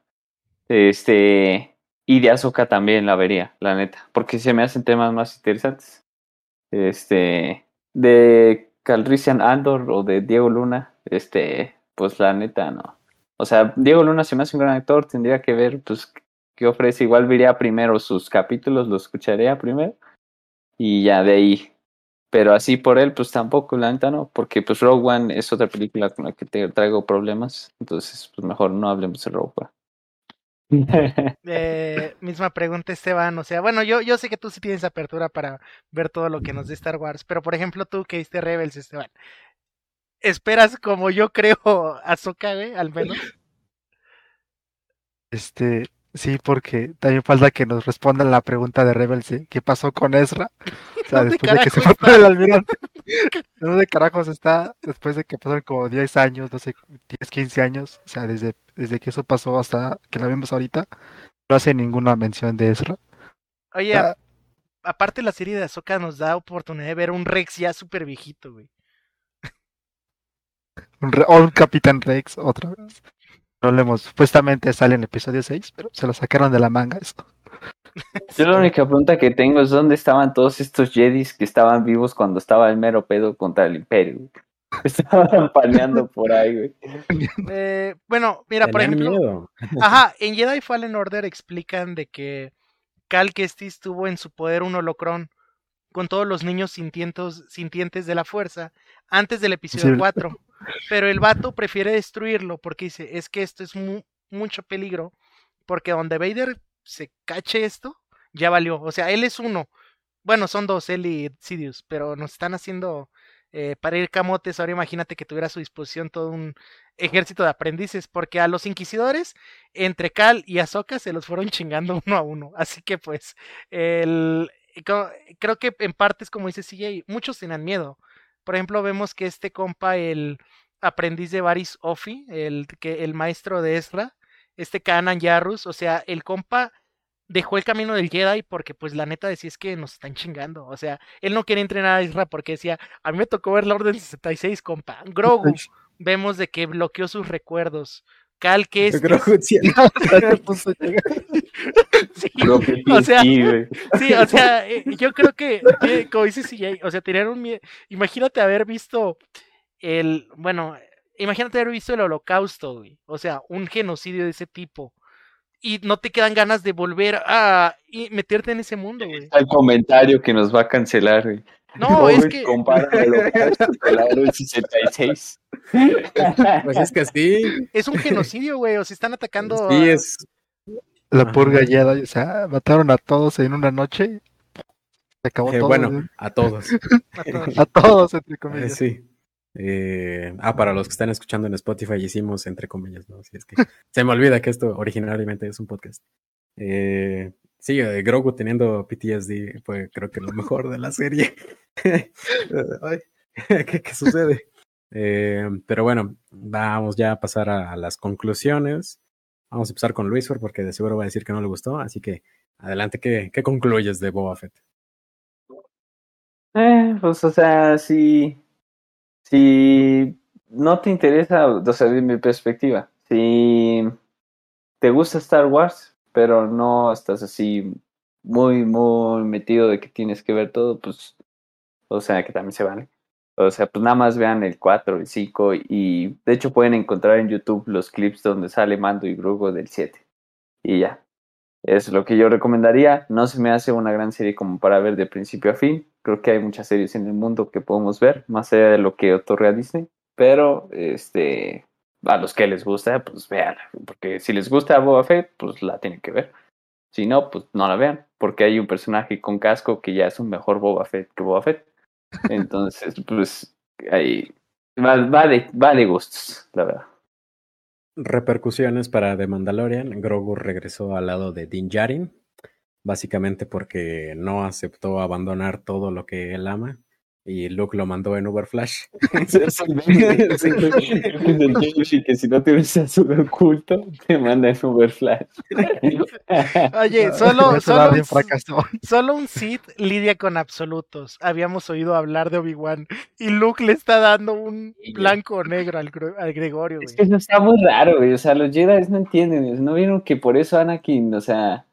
Este, y de Ahsoka también la vería, la neta, porque se me hacen temas más interesantes. Este, de Calrissian Andor o de Diego Luna, este, pues la neta no. O sea, Diego Luna se me hace un gran actor, tendría que ver, pues, qué ofrece. Igual vería primero sus capítulos, los escucharía primero y ya de ahí. Pero así por él, pues tampoco, la neta no, porque pues Rogue One es otra película con la que te traigo problemas, entonces pues mejor no hablemos de Rogue One. Eh, misma pregunta, Esteban. O sea, bueno, yo, yo sé que tú sí tienes apertura para ver todo lo que nos dé Star Wars, pero por ejemplo, tú que viste Rebels, Esteban, ¿esperas como yo creo Ahsoka, güey, al menos? Este, sí, porque también falta que nos respondan la pregunta de Rebels, ¿eh? ¿qué pasó con Ezra? O sea, ¿Dónde después de que se fue el almirante. ¿Dónde carajos está? Después de que pasaron como 10 años, no sé, 10, 15 años. O sea, desde, desde que eso pasó hasta que la vemos ahorita, no hace ninguna mención de Ezra. Oye, Ah, aparte la serie de Ahsoka nos da oportunidad de ver un Rex ya súper viejito, güey. un, re- o un Capitán Rex, otra vez. No lo hemos, supuestamente sale en episodio 6, pero se lo sacaron de la manga eso. Yo la única pregunta que tengo es dónde estaban todos estos Jedis que estaban vivos cuando estaba el mero pedo contra el Imperio. Estaban paneando por ahí, güey. Eh, bueno, mira, por ejemplo, miedo. Ajá, en Jedi Fallen Order explican de que Cal Kestis tuvo en su poder un holocrón con todos los niños sintientos, sintientes de la fuerza antes del episodio Sí. 4. Pero el vato prefiere destruirlo porque dice, es que esto es mu- mucho peligro, porque donde Vader se cache esto, ya valió. O sea, él es uno. Bueno, son dos, él y Sidious, pero nos están haciendo eh, para ir camotes. Ahora imagínate que tuviera a su disposición todo un ejército de aprendices, porque a los inquisidores, entre Cal y Ahsoka, se los fueron chingando uno a uno. Así que pues, el, creo que en parte es como dice CJ, muchos tenían miedo. Por ejemplo, vemos que este compa, el aprendiz de Baris Ofi, el, que, el maestro de Ezra, este Kanan Yarrus, o sea, el compa dejó el camino del Jedi porque pues la neta decía es que nos están chingando, o sea, él no quiere entrenar a Ezra porque decía, a mí me tocó ver la Orden 66, compa. Grogu, vemos de que bloqueó sus recuerdos. Cal que es. Grogu, sí, o sea, sí, o sea, eh, yo creo que, como dice CJ, o sea, tener un miedo. Imagínate haber visto el, bueno, imagínate haber visto el holocausto, güey. O sea, un genocidio de ese tipo. Y no te quedan ganas de volver a meterte en ese mundo, güey. El comentario que nos va a cancelar, güey. No, es que. Compara el holocausto con el 66. Pues es que sí. Es un genocidio, güey. O se están atacando. Sí, es. La purga ya, o sea, mataron a todos en una noche. Se acabó eh, todo. Bueno, a todos. a todos. a todos, entre comillas. Eh, sí. Eh, ah, para los que están escuchando en Spotify hicimos entre comillas, ¿no? Si es que se me olvida que esto originalmente es un podcast. Eh, sí, eh, Grogu teniendo PTSD fue creo que lo mejor de la serie. ¿qué, sucede? Eh, pero bueno, vamos ya a pasar a, las conclusiones. Vamos a empezar con Luis porque de seguro va a decir que no le gustó, así que adelante, ¿qué, qué concluyes de Boba Fett? Eh, pues o sea, sí si no te interesa, o sea, de mi perspectiva, si te gusta Star Wars, pero no estás así muy, muy metido de que tienes que ver todo, pues, o sea, que también se vale. O sea, pues nada más vean el 4, el 5 y de hecho pueden encontrar en YouTube los clips donde sale Mando y Grugo del 7. Y ya. Es lo que yo recomendaría. No se me hace una gran serie como para ver de principio a fin, creo que hay muchas series en el mundo que podemos ver, más allá de lo que otorga Disney, pero este, a los que les gusta, pues vean, porque si les gusta Boba Fett, pues la tienen que ver. Si no, pues no la vean, porque hay un personaje con casco que ya es un mejor Boba Fett que Boba Fett. Entonces, pues ahí va, va, de, va de gustos, la verdad. Repercusiones para The Mandalorian. Grogu regresó al lado de Din Djarin, básicamente porque no aceptó abandonar todo lo que él ama y Luke lo mandó en Uber Flash. que si no tienes a su oculto, te manda en Uber Flash. Oye, solo, solo, un, solo un Sith lidia con absolutos. Habíamos oído hablar de Obi-Wan y Luke le está dando un blanco o negro al, al Gregorio. Es que eso está muy raro, güey. O sea, los Jedi no entienden. ¿No vieron que por eso Anakin, o sea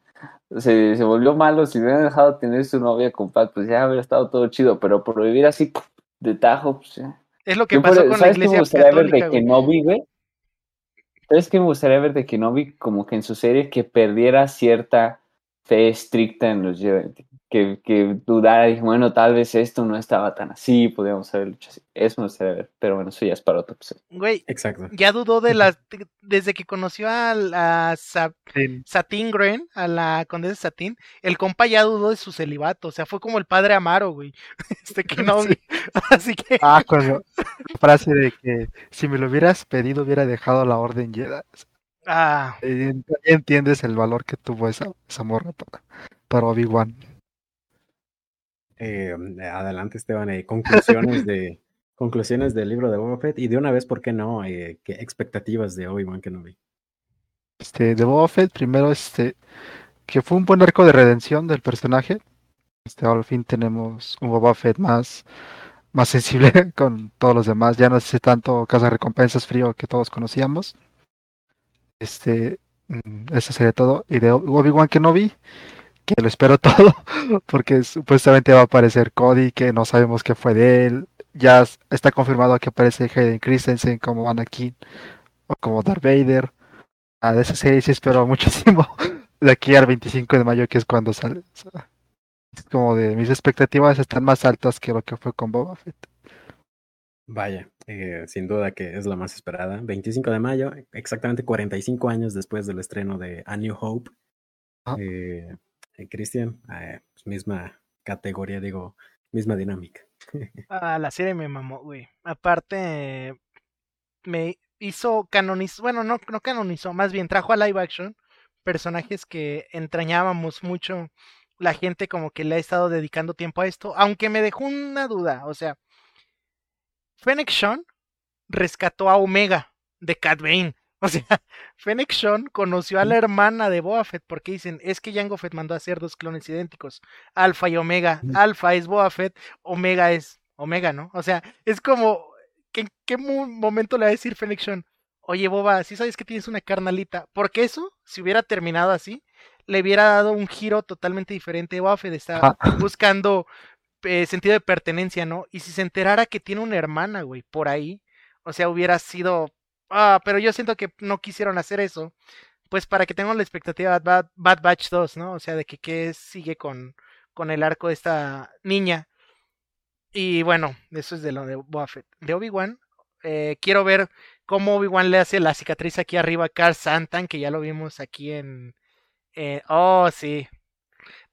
se, se volvió malo, si hubiera dejado tener su novia con Pat, pues ya habría estado todo chido, pero por vivir así de tajo, pues ya. Es lo que pasó con la iglesia me gustaría ver de Kenobi, güey? ¿Sabes qué me gustaría ver de Kenobi? Como que en su serie que perdiera cierta fe estricta en los que, que dudara y bueno, tal vez esto no estaba tan así, podríamos haberlo hecho así. Eso no sé ver, pero bueno, eso ya es para otro episodio. Güey, Exacto. ya dudó de las, desde que conoció a, la Satín Gren, a la condesa Satín, el compa ya dudó de su celibato, o sea, fue como el padre Amaro, güey. Este que no, así que. Ah, cuando, frase de que si me lo hubieras pedido hubiera dejado la orden Jedi. Ah. Entiendes el valor que tuvo esa, esa morra para, para Obi-Wan. Eh, adelante, Esteban. Eh, conclusiones de conclusiones del libro de Boba Fett y de una vez, ¿por qué no? Eh, ¿Qué expectativas de Obi-Wan Kenobi? Este, de Boba Fett, primero, este, que fue un buen arco de redención del personaje. Este, al fin tenemos un Boba Fett más, más sensible con todos los demás. Ya no es tanto casa recompensas frío que todos conocíamos. Este, mm, eso sería todo. Y de Obi-Wan Kenobi, que lo espero todo, porque supuestamente va a aparecer Cody, que no sabemos qué fue de él. Ya está confirmado que aparece Hayden Christensen como Anakin o como Darth Vader. Ah, de esa serie sí espero muchísimo. De aquí al 25 de mayo, que es cuando sale. es como de mis expectativas están más altas que lo que fue con Boba Fett. Vaya, eh, sin duda que es la más esperada. 25 de mayo, exactamente 45 años después del estreno de A New Hope, Ah. Eh, Cristian, eh, pues misma categoría, digo, misma dinámica. Ah, la serie me mamó, güey. Aparte, me hizo canonizar, bueno, no, no canonizó, más bien trajo a live action personajes que entrañábamos mucho. La gente como que le ha estado dedicando tiempo a esto, aunque me dejó una duda, o sea, Fennec Sean rescató a Omega de Cat Bane. O sea, Fennec Sean conoció a la hermana de Boba Fett porque dicen, es que Jango Fett mandó a hacer dos clones idénticos, Alpha y Omega. Alpha es Boba Fett, Omega es Omega, ¿no? O sea, es como, ¿que ¿en qué mo- momento le va a decir Fennec Sean? Oye, Boba, si sabes que tienes una carnalita? Porque eso, si hubiera terminado así, le hubiera dado un giro totalmente diferente. Boba Fett está buscando eh, sentido de pertenencia, ¿no? Y si se enterara que tiene una hermana, güey, por ahí, o sea, hubiera sido... Ah, pero yo siento que no quisieron hacer eso, pues para que tengan la expectativa de Bad, Bad Batch 2, ¿no? O sea, de que qué sigue con, con el arco de esta niña. Y bueno, eso es de lo de Boba Fett. De Obi-Wan, eh, quiero ver cómo Obi-Wan le hace la cicatriz aquí arriba a Carl Santan, que ya lo vimos aquí en... eh, oh, sí.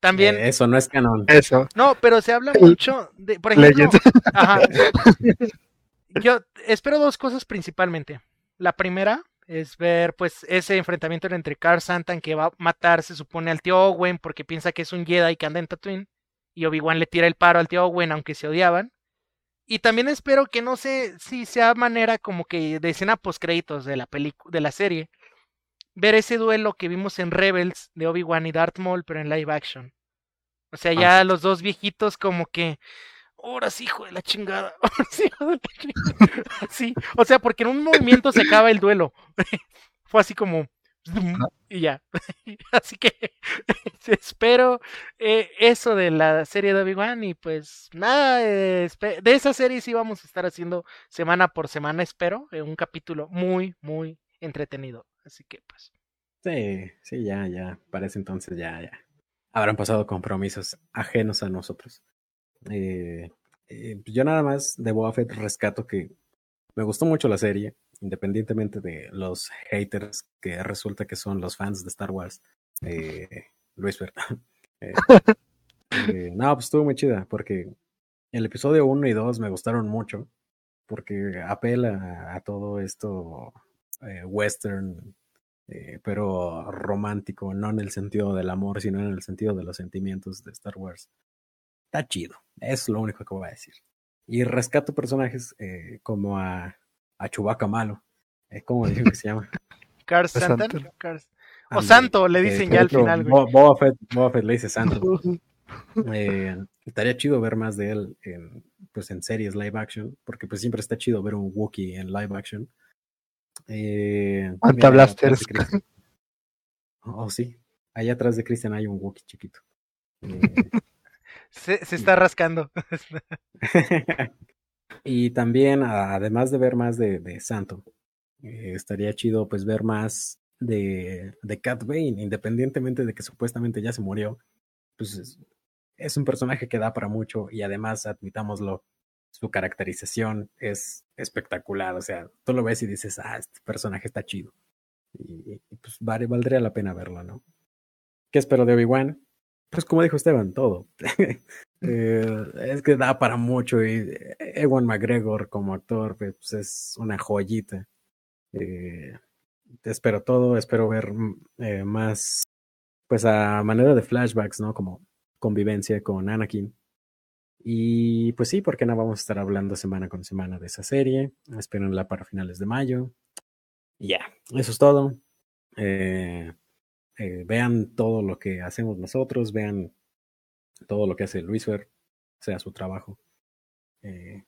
También... Eh, eso no es canon. Eso. No, pero se habla mucho de, por ejemplo, ajá. Yo espero dos cosas principalmente. La primera es ver pues ese enfrentamiento entre Carl Santan que va a matar, se supone, al tío Owen porque piensa que es un Jedi que anda en Tatooine y Obi-Wan le tira el paro al tío Owen aunque se odiaban. Y también espero que no sé si sea manera como que de escena post créditos de la película de la serie ver ese duelo que vimos en Rebels de Obi-Wan y Darth Maul pero en live action. O sea, ya los dos viejitos como que ahora sí, hijo de la chingada. Sí, o sea, porque en un movimiento se acaba el duelo. Fue así como y ya. Así que espero eh, eso de la serie de Obi-Wan y pues nada, eh, de esa serie sí vamos a estar haciendo semana por semana, espero, eh, un capítulo muy, muy entretenido. Así que pues, Sí, sí, ya, ya. Parece entonces ya, ya. Habrán pasado compromisos ajenos a nosotros. Eh, eh, yo nada más de Boba Fett rescato que me gustó mucho la serie, independientemente de los haters que resulta que son los fans de Star Wars. Eh, Luis Fer. Eh, no, pues estuvo muy chida, porque el episodio 1 y 2 me gustaron mucho, porque apela a, todo esto western pero romántico, no en el sentido del amor, sino en el sentido de los sentimientos de Star Wars. Está chido, es lo único que voy a decir. Y rescato personajes eh, como a, a Chewbacca Malo, eh, ¿cómo dije que se llama? Santo. Santan, o Santo le dicen de ya al final, güey. Bo- Boba Fett, Boba Fett le dice Santo. Eh, estaría chido ver más de él en, pues en series live action, porque pues siempre está chido ver un Wookiee en live action. Eh, Blasters. Oh, sí. Allá atrás de Cristian hay un Wookiee chiquito. Eh, Se, se está rascando. y también, además de ver más de, de Santo, eh, estaría chido pues ver más de, de Cat Bane, independientemente de que supuestamente ya se murió. Pues es, es un personaje que da para mucho y además, admitámoslo, su caracterización es espectacular. O sea, tú lo ves y dices, ah, este personaje está chido. Y, y, pues vale, valdría la pena verlo, ¿no? ¿Qué espero de Obi-Wan? Pues como dijo Esteban, todo. Eh, es que da para mucho y Ewan McGregor como actor pues es una joyita. Eh, espero todo, espero ver eh, más pues a manera de flashbacks, ¿no? Como convivencia con Anakin. Y pues sí, porque no vamos a estar hablando semana con semana de esa serie. Espérenla para finales de mayo. Y ya, eso es todo. Eh, eh, vean todo lo que hacemos nosotros, vean todo lo que hace Luis Fer, sea su trabajo. Eh,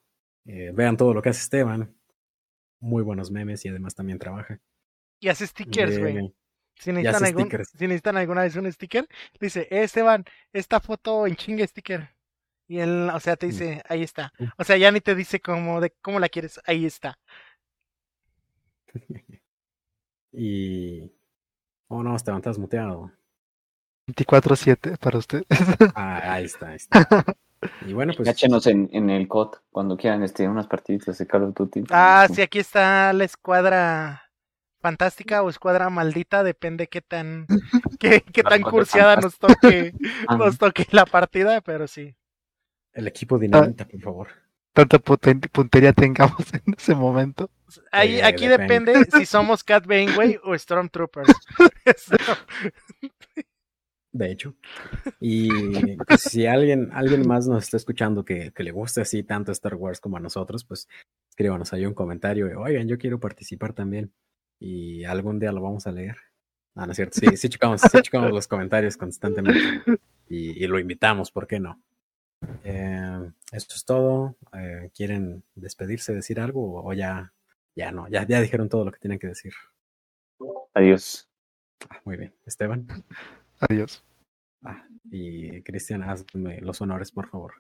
eh, vean todo lo que hace Esteban. Muy buenos memes y además también trabaja. Y hace stickers, güey. Si necesitan, hace algún, stickers. si necesitan alguna vez un sticker, dice, Esteban, esta foto en chingue sticker. Y él, o sea, te Mm. dice, ahí está. Mm. O sea, ya ni te dice cómo, de cómo la quieres, ahí está. y. Oh no, Esteban, estás muteado. 24-7 para usted. Ah, ahí está, ahí está. Y bueno, pues. Cáchenos en, en el COD cuando quieran este, unas partiditas de Call of Duty. Ah, sí, aquí está la escuadra fantástica o escuadra maldita, depende qué tan qué, qué tan cursiada nos toque, nos toque la partida, pero sí. El equipo dinamita, por favor. Tanta puntería tengamos en ese momento. Ahí, aquí depende. depende si somos Cat Baneway o Stormtroopers. De hecho. Y pues, si alguien, alguien más nos está escuchando que, que le guste así tanto Star Wars como a nosotros, pues escríbanos ahí un comentario. de, Oigan, yo quiero participar también. Y algún día lo vamos a leer. Ah, no es cierto. Sí, sí checamos, sí checamos los comentarios constantemente. Y, y lo invitamos, ¿por qué no? Eh, esto es todo. Eh, ¿Quieren despedirse, decir algo? O ya, ya no, ya, ya dijeron todo lo que tienen que decir. Adiós. Ah, muy bien. Esteban. Adiós. Ah, y Cristian, hazme los honores, por favor.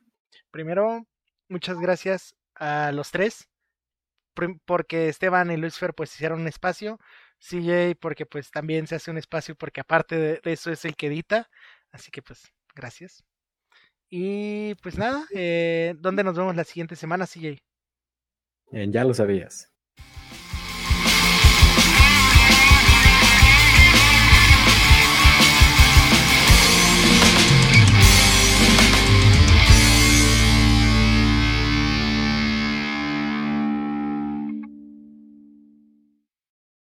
Primero, muchas gracias a los tres, porque Esteban y Luisfer pues hicieron un espacio, CJ porque pues también se hace un espacio porque aparte de eso es el que edita, así que pues gracias. Y pues nada, eh, ¿dónde nos vemos la siguiente semana, CJ? Eh, ya lo sabías.